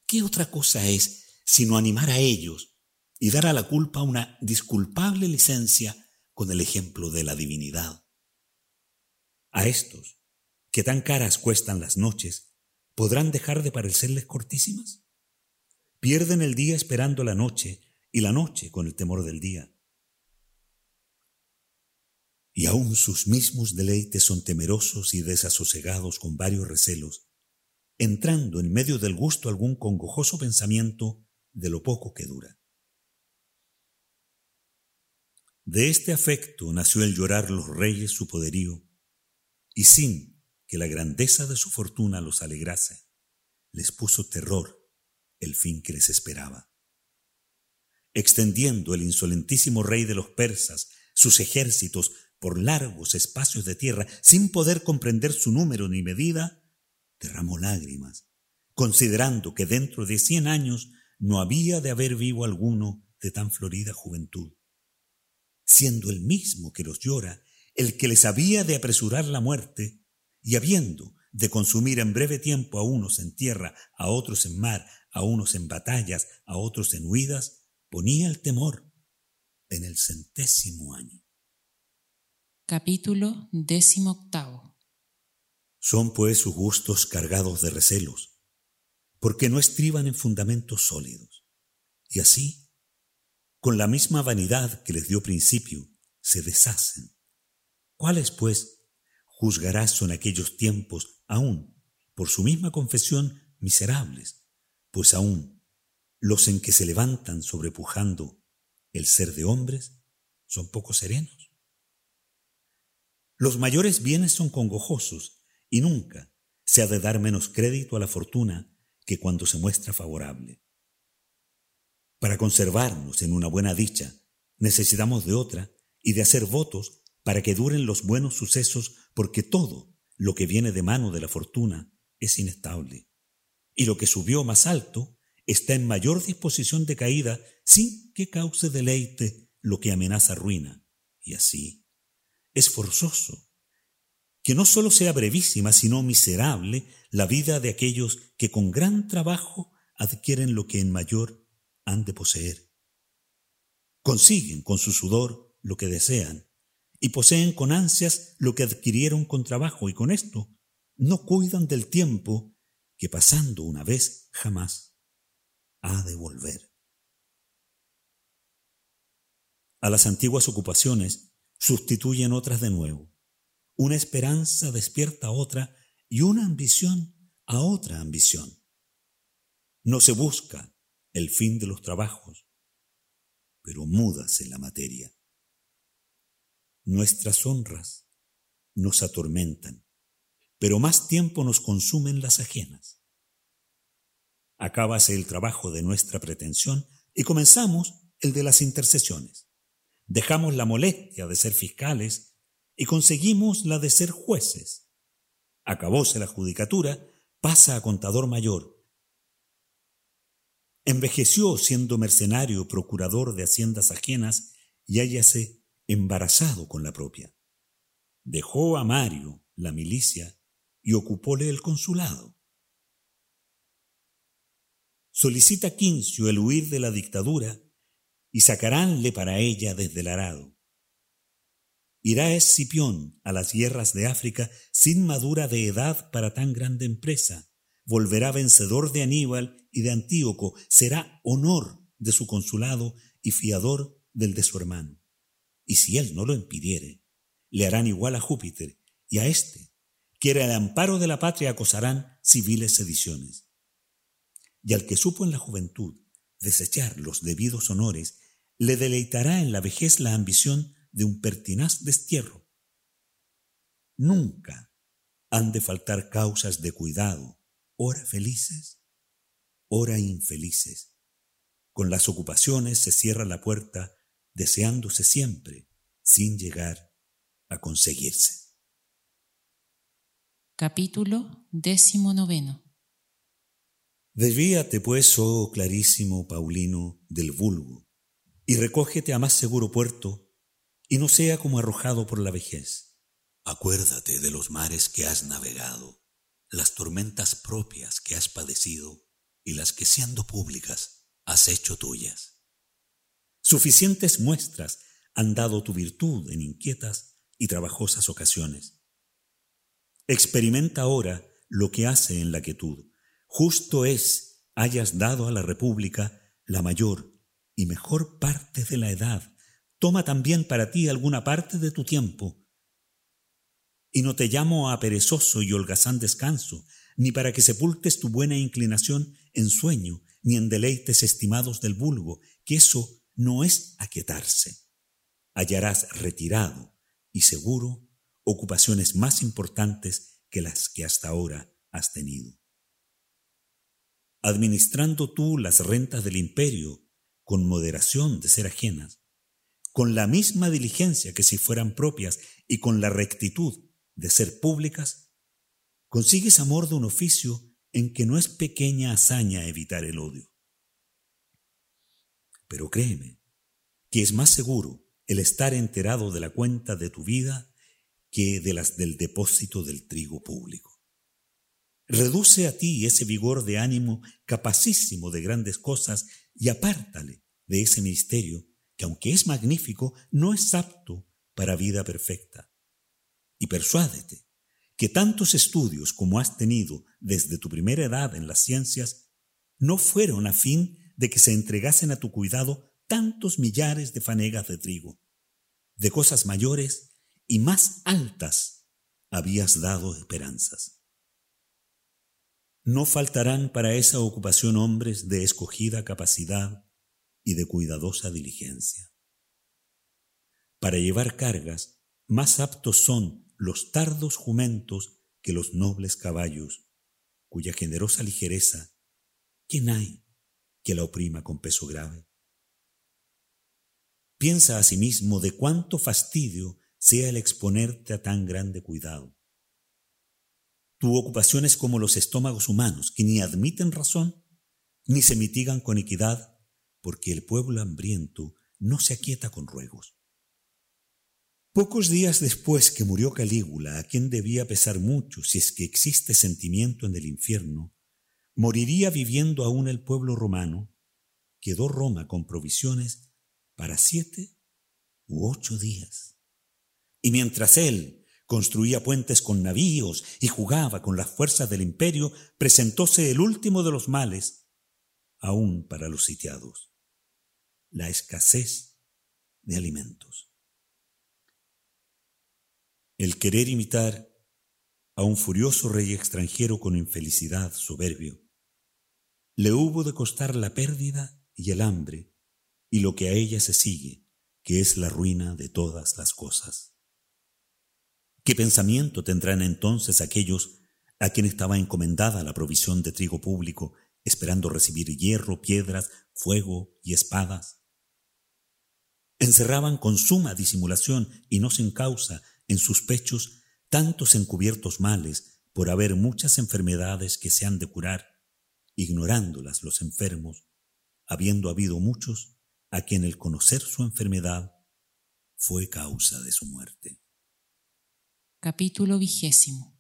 ¿qué otra cosa es sino animar a ellos y dar a la culpa una disculpable licencia con el ejemplo de la divinidad? A estos, que tan caras cuestan las noches, ¿podrán dejar de parecerles cortísimas? Pierden el día esperando la noche y la noche con el temor del día. Y aún sus mismos deleites son temerosos y desasosegados con varios recelos, entrando en medio del gusto algún congojoso pensamiento de lo poco que dura. De este afecto nació el llorar los reyes su poderío, y sin que la grandeza de su fortuna los alegrase, les puso terror el fin que les esperaba. Extendiendo el insolentísimo rey de los persas sus ejércitos por largos espacios de tierra, sin poder comprender su número ni medida, derramó lágrimas, considerando que dentro de cien años no había de haber vivo alguno de tan florida juventud. Siendo el mismo que los llora, el que les había de apresurar la muerte, y habiendo de consumir en breve tiempo a unos en tierra, a otros en mar, a unos en batallas, a otros en huidas, ponía el temor en el centésimo año.
Capítulo décimo octavo.
Son pues sus gustos cargados de recelos, porque no estriban en fundamentos sólidos. Y así, con la misma vanidad que les dio principio, se deshacen. ¿Cuáles, pues, juzgarás son aquellos tiempos aún, por su misma confesión, miserables? Pues aún los en que se levantan sobrepujando el ser de hombres son poco serenos. Los mayores bienes son congojosos y nunca se ha de dar menos crédito a la fortuna que cuando se muestra favorable. Para conservarnos en una buena dicha, necesitamos de otra y de hacer votos para que duren los buenos sucesos, porque todo lo que viene de mano de la fortuna es inestable. Y lo que subió más alto está en mayor disposición de caída sin que cause deleite lo que amenaza ruina. Y así, es forzoso que no solo sea brevísima, sino miserable la vida de aquellos que con gran trabajo adquieren lo que en mayor han de poseer. Consiguen con su sudor lo que desean y poseen con ansias lo que adquirieron con trabajo y con esto no cuidan del tiempo que pasando una vez jamás ha de volver. A las antiguas ocupaciones sustituyen otras de nuevo una esperanza despierta a otra y una ambición a otra ambición. No se busca el fin de los trabajos, pero múdase la materia. Nuestras honras nos atormentan, pero más tiempo nos consumen las ajenas. Acábase el trabajo de nuestra pretensión y comenzamos el de las intercesiones. Dejamos la molestia de ser fiscales y conseguimos la de ser jueces. Acabóse la judicatura, pasa a contador mayor. Envejeció siendo mercenario procurador de haciendas ajenas y hállase embarazado con la propia. Dejó a Mario la milicia y ocupóle el consulado. Solicita Quincio el huir de la dictadura y sacaránle para ella desde el arado. Irá Escipión a las guerras de África sin madura de edad para tan grande empresa. Volverá vencedor de Aníbal y de Antíoco. Será honor de su consulado y fiador del de su hermano. Y si él no lo impidiere, le harán igual a Júpiter y a éste, que era el amparo de la patria, acosarán civiles sediciones. Y al que supo en la juventud desechar los debidos honores, le deleitará en la vejez la ambición de un pertinaz destierro. Nunca han de faltar causas de cuidado, ora felices, ora infelices. Con las ocupaciones se cierra la puerta, deseándose siempre, sin llegar a conseguirse.
Capítulo décimo.
Desvíate, pues, oh clarísimo Paulino, del vulgo, y recógete a más seguro puerto y no sea como arrojado por la vejez. Acuérdate de los mares que has navegado, las tormentas propias que has padecido y las que siendo públicas has hecho tuyas. Suficientes muestras han dado tu virtud en inquietas y trabajosas ocasiones. Experimenta ahora lo que hace en la quietud. Justo es hayas dado a la República la mayor y mejor parte de la edad toma también para ti alguna parte de tu tiempo. Y no te llamo a perezoso y holgazán descanso, ni para que sepultes tu buena inclinación en sueño, ni en deleites estimados del vulgo, que eso no es aquietarse. Hallarás retirado y seguro ocupaciones más importantes que las que hasta ahora has tenido. Administrando tú las rentas del imperio con moderación de ser ajenas, con la misma diligencia que si fueran propias y con la rectitud de ser públicas, consigues amor de un oficio en que no es pequeña hazaña evitar el odio. Pero créeme, que es más seguro el estar enterado de la cuenta de tu vida que de las del depósito del trigo público. Reduce a ti ese vigor de ánimo capacísimo de grandes cosas y apártale de ese misterio que aunque es magnífico, no es apto para vida perfecta. Y persuádete que tantos estudios como has tenido desde tu primera edad en las ciencias
no fueron a fin de que se entregasen a tu cuidado tantos millares de fanegas de trigo. De cosas mayores y más altas habías dado esperanzas. No faltarán para esa ocupación hombres de escogida capacidad y de cuidadosa diligencia. Para llevar cargas, más aptos son los tardos jumentos que los nobles caballos, cuya generosa ligereza, ¿quién hay que la oprima con peso grave? Piensa asimismo de cuánto fastidio sea el exponerte a tan grande cuidado. Tu ocupación es como los estómagos humanos, que ni admiten razón, ni se mitigan con equidad, porque el pueblo hambriento no se aquieta con ruegos. Pocos días después que murió Calígula, a quien debía pesar mucho si es que existe sentimiento en el infierno, moriría viviendo aún el pueblo romano, quedó Roma con provisiones para siete u ocho días. Y mientras él construía puentes con navíos y jugaba con las fuerzas del imperio, presentóse el último de los males, aún para los sitiados, la escasez de alimentos el querer imitar a un furioso rey extranjero con infelicidad soberbio, le hubo de costar la pérdida y el hambre y lo que a ella se sigue, que es la ruina de todas las cosas. ¿Qué pensamiento tendrán entonces aquellos a quien estaba encomendada la provisión de trigo público, esperando recibir hierro, piedras, fuego y espadas? Encerraban con suma disimulación y no sin causa en sus pechos tantos encubiertos males por haber muchas enfermedades que se han de curar, ignorándolas los enfermos, habiendo habido muchos a quien el conocer su enfermedad fue causa de su muerte.
Capítulo vigésimo.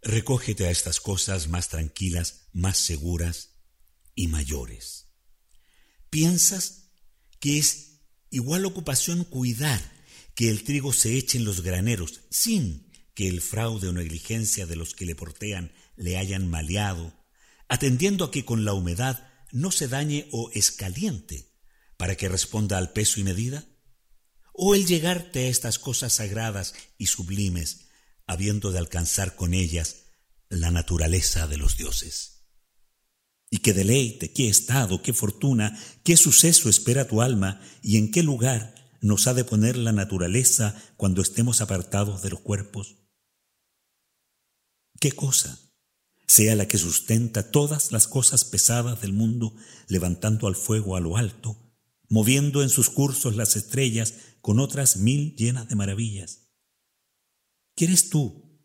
Recógete a estas cosas más tranquilas, más seguras y mayores. ¿Piensas que es igual ocupación cuidar que el trigo se eche en los graneros sin que el fraude o negligencia de los que le portean le hayan maleado, atendiendo a que con la humedad no se dañe o escaliente, para que responda al peso y medida? ¿O el llegarte a estas cosas sagradas y sublimes, habiendo de alcanzar con ellas la naturaleza de los dioses? Y qué deleite, qué estado, qué fortuna, qué suceso espera tu alma y en qué lugar nos ha de poner la naturaleza cuando estemos apartados de los cuerpos? ¿Qué cosa? Sea la que sustenta todas las cosas pesadas del mundo, levantando al fuego a lo alto, moviendo en sus cursos las estrellas con otras mil llenas de maravillas. ¿Quieres tú,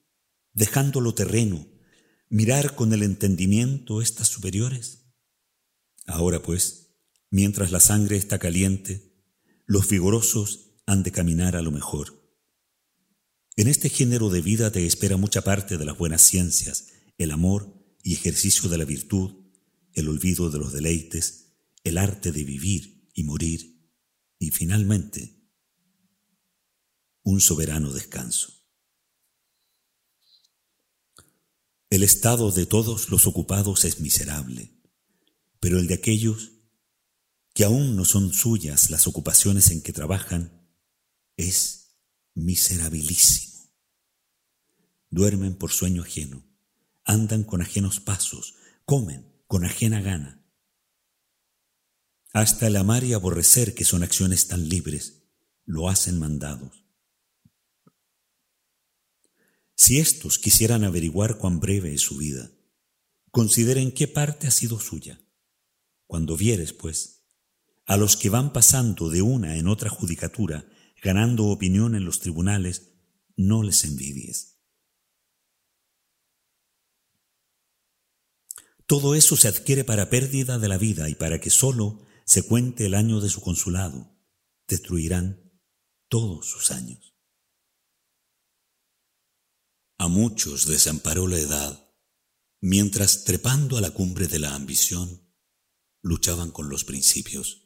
dejando lo terreno, mirar con el entendimiento estas superiores? Ahora pues, mientras la sangre está caliente, los vigorosos han de caminar a lo mejor. En este género de vida te espera mucha parte de las buenas ciencias, el amor y ejercicio de la virtud, el olvido de los deleites, el arte de vivir y morir, y finalmente, un soberano descanso. El estado de todos los ocupados es miserable, pero el de aquellos que aún no son suyas las ocupaciones en que trabajan, es miserabilísimo. Duermen por sueño ajeno, andan con ajenos pasos, comen con ajena gana. Hasta el amar y aborrecer, que son acciones tan libres, lo hacen mandados. Si éstos quisieran averiguar cuán breve es su vida, consideren qué parte ha sido suya. Cuando vieres, pues, a los que van pasando de una en otra judicatura, ganando opinión en los tribunales, no les envidies. Todo eso se adquiere para pérdida de la vida y para que sólo se cuente el año de su consulado. Destruirán todos sus años. A muchos desamparó la edad, mientras trepando a la cumbre de la ambición, luchaban con los principios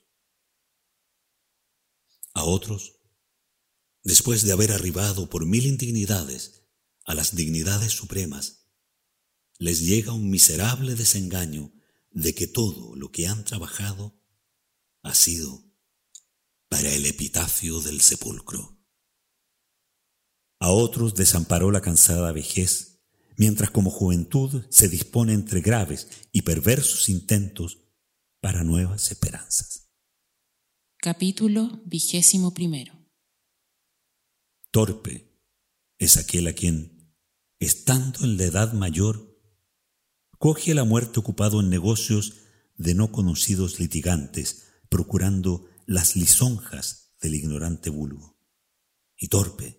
a otros, después de haber arribado por mil indignidades a las dignidades supremas, les llega un miserable desengaño de que todo lo que han trabajado ha sido para el epitafio del sepulcro. A otros desamparó la cansada vejez, mientras como juventud se dispone entre graves y perversos intentos para nuevas esperanzas.
Capítulo vigésimo primero.
Torpe es aquel a quien, estando en la edad mayor, coge la muerte ocupado en negocios de no conocidos litigantes, procurando las lisonjas del ignorante vulgo. Y torpe,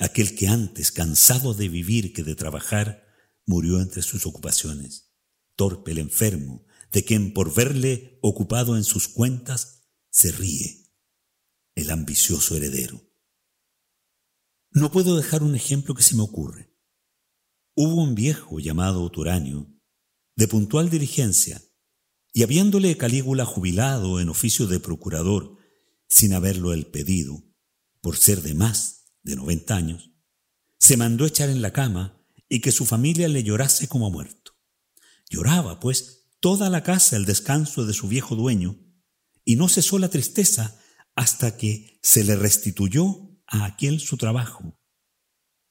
aquel que antes, cansado de vivir que de trabajar, murió entre sus ocupaciones. Torpe el enfermo, de quien por verle ocupado en sus cuentas se ríe, el ambicioso heredero. No puedo dejar un ejemplo que se me ocurre. Hubo un viejo llamado Turanio, de puntual diligencia, y habiéndole Calígula jubilado en oficio de procurador, sin haberlo él pedido, por ser de más de noventa años, se mandó echar en la cama y que su familia le llorase como muerto. Lloraba, pues, toda la casa el descanso de su viejo dueño, y no cesó la tristeza hasta que se le restituyó a aquel su trabajo.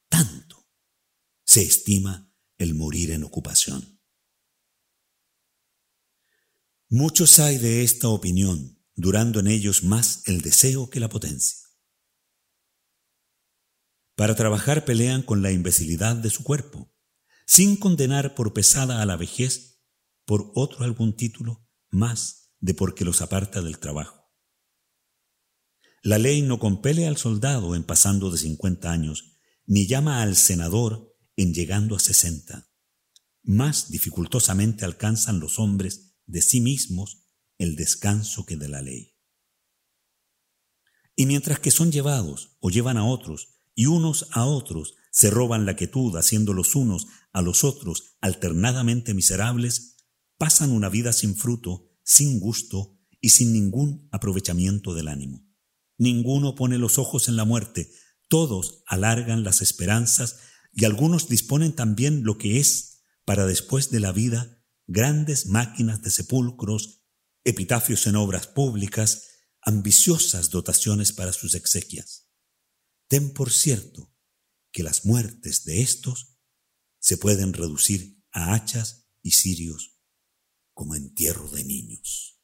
Tanto se estima el morir en ocupación. Muchos hay de esta opinión, durando en ellos más el deseo que la potencia. Para trabajar pelean con la imbecilidad de su cuerpo, sin condenar por pesada a la vejez por otro algún título más de porque los aparta del trabajo. La ley no compele al soldado en pasando de cincuenta años, ni llama al senador en llegando a sesenta. Más dificultosamente alcanzan los hombres de sí mismos el descanso que de la ley. Y mientras que son llevados o llevan a otros y unos a otros se roban la quietud, haciendo los unos a los otros alternadamente miserables, pasan una vida sin fruto, sin gusto y sin ningún aprovechamiento del ánimo. Ninguno pone los ojos en la muerte, todos alargan las esperanzas y algunos disponen también lo que es, para después de la vida, grandes máquinas de sepulcros, epitafios en obras públicas, ambiciosas dotaciones para sus exequias. Ten por cierto que las muertes de estos se pueden reducir a hachas y cirios como entierro de niños.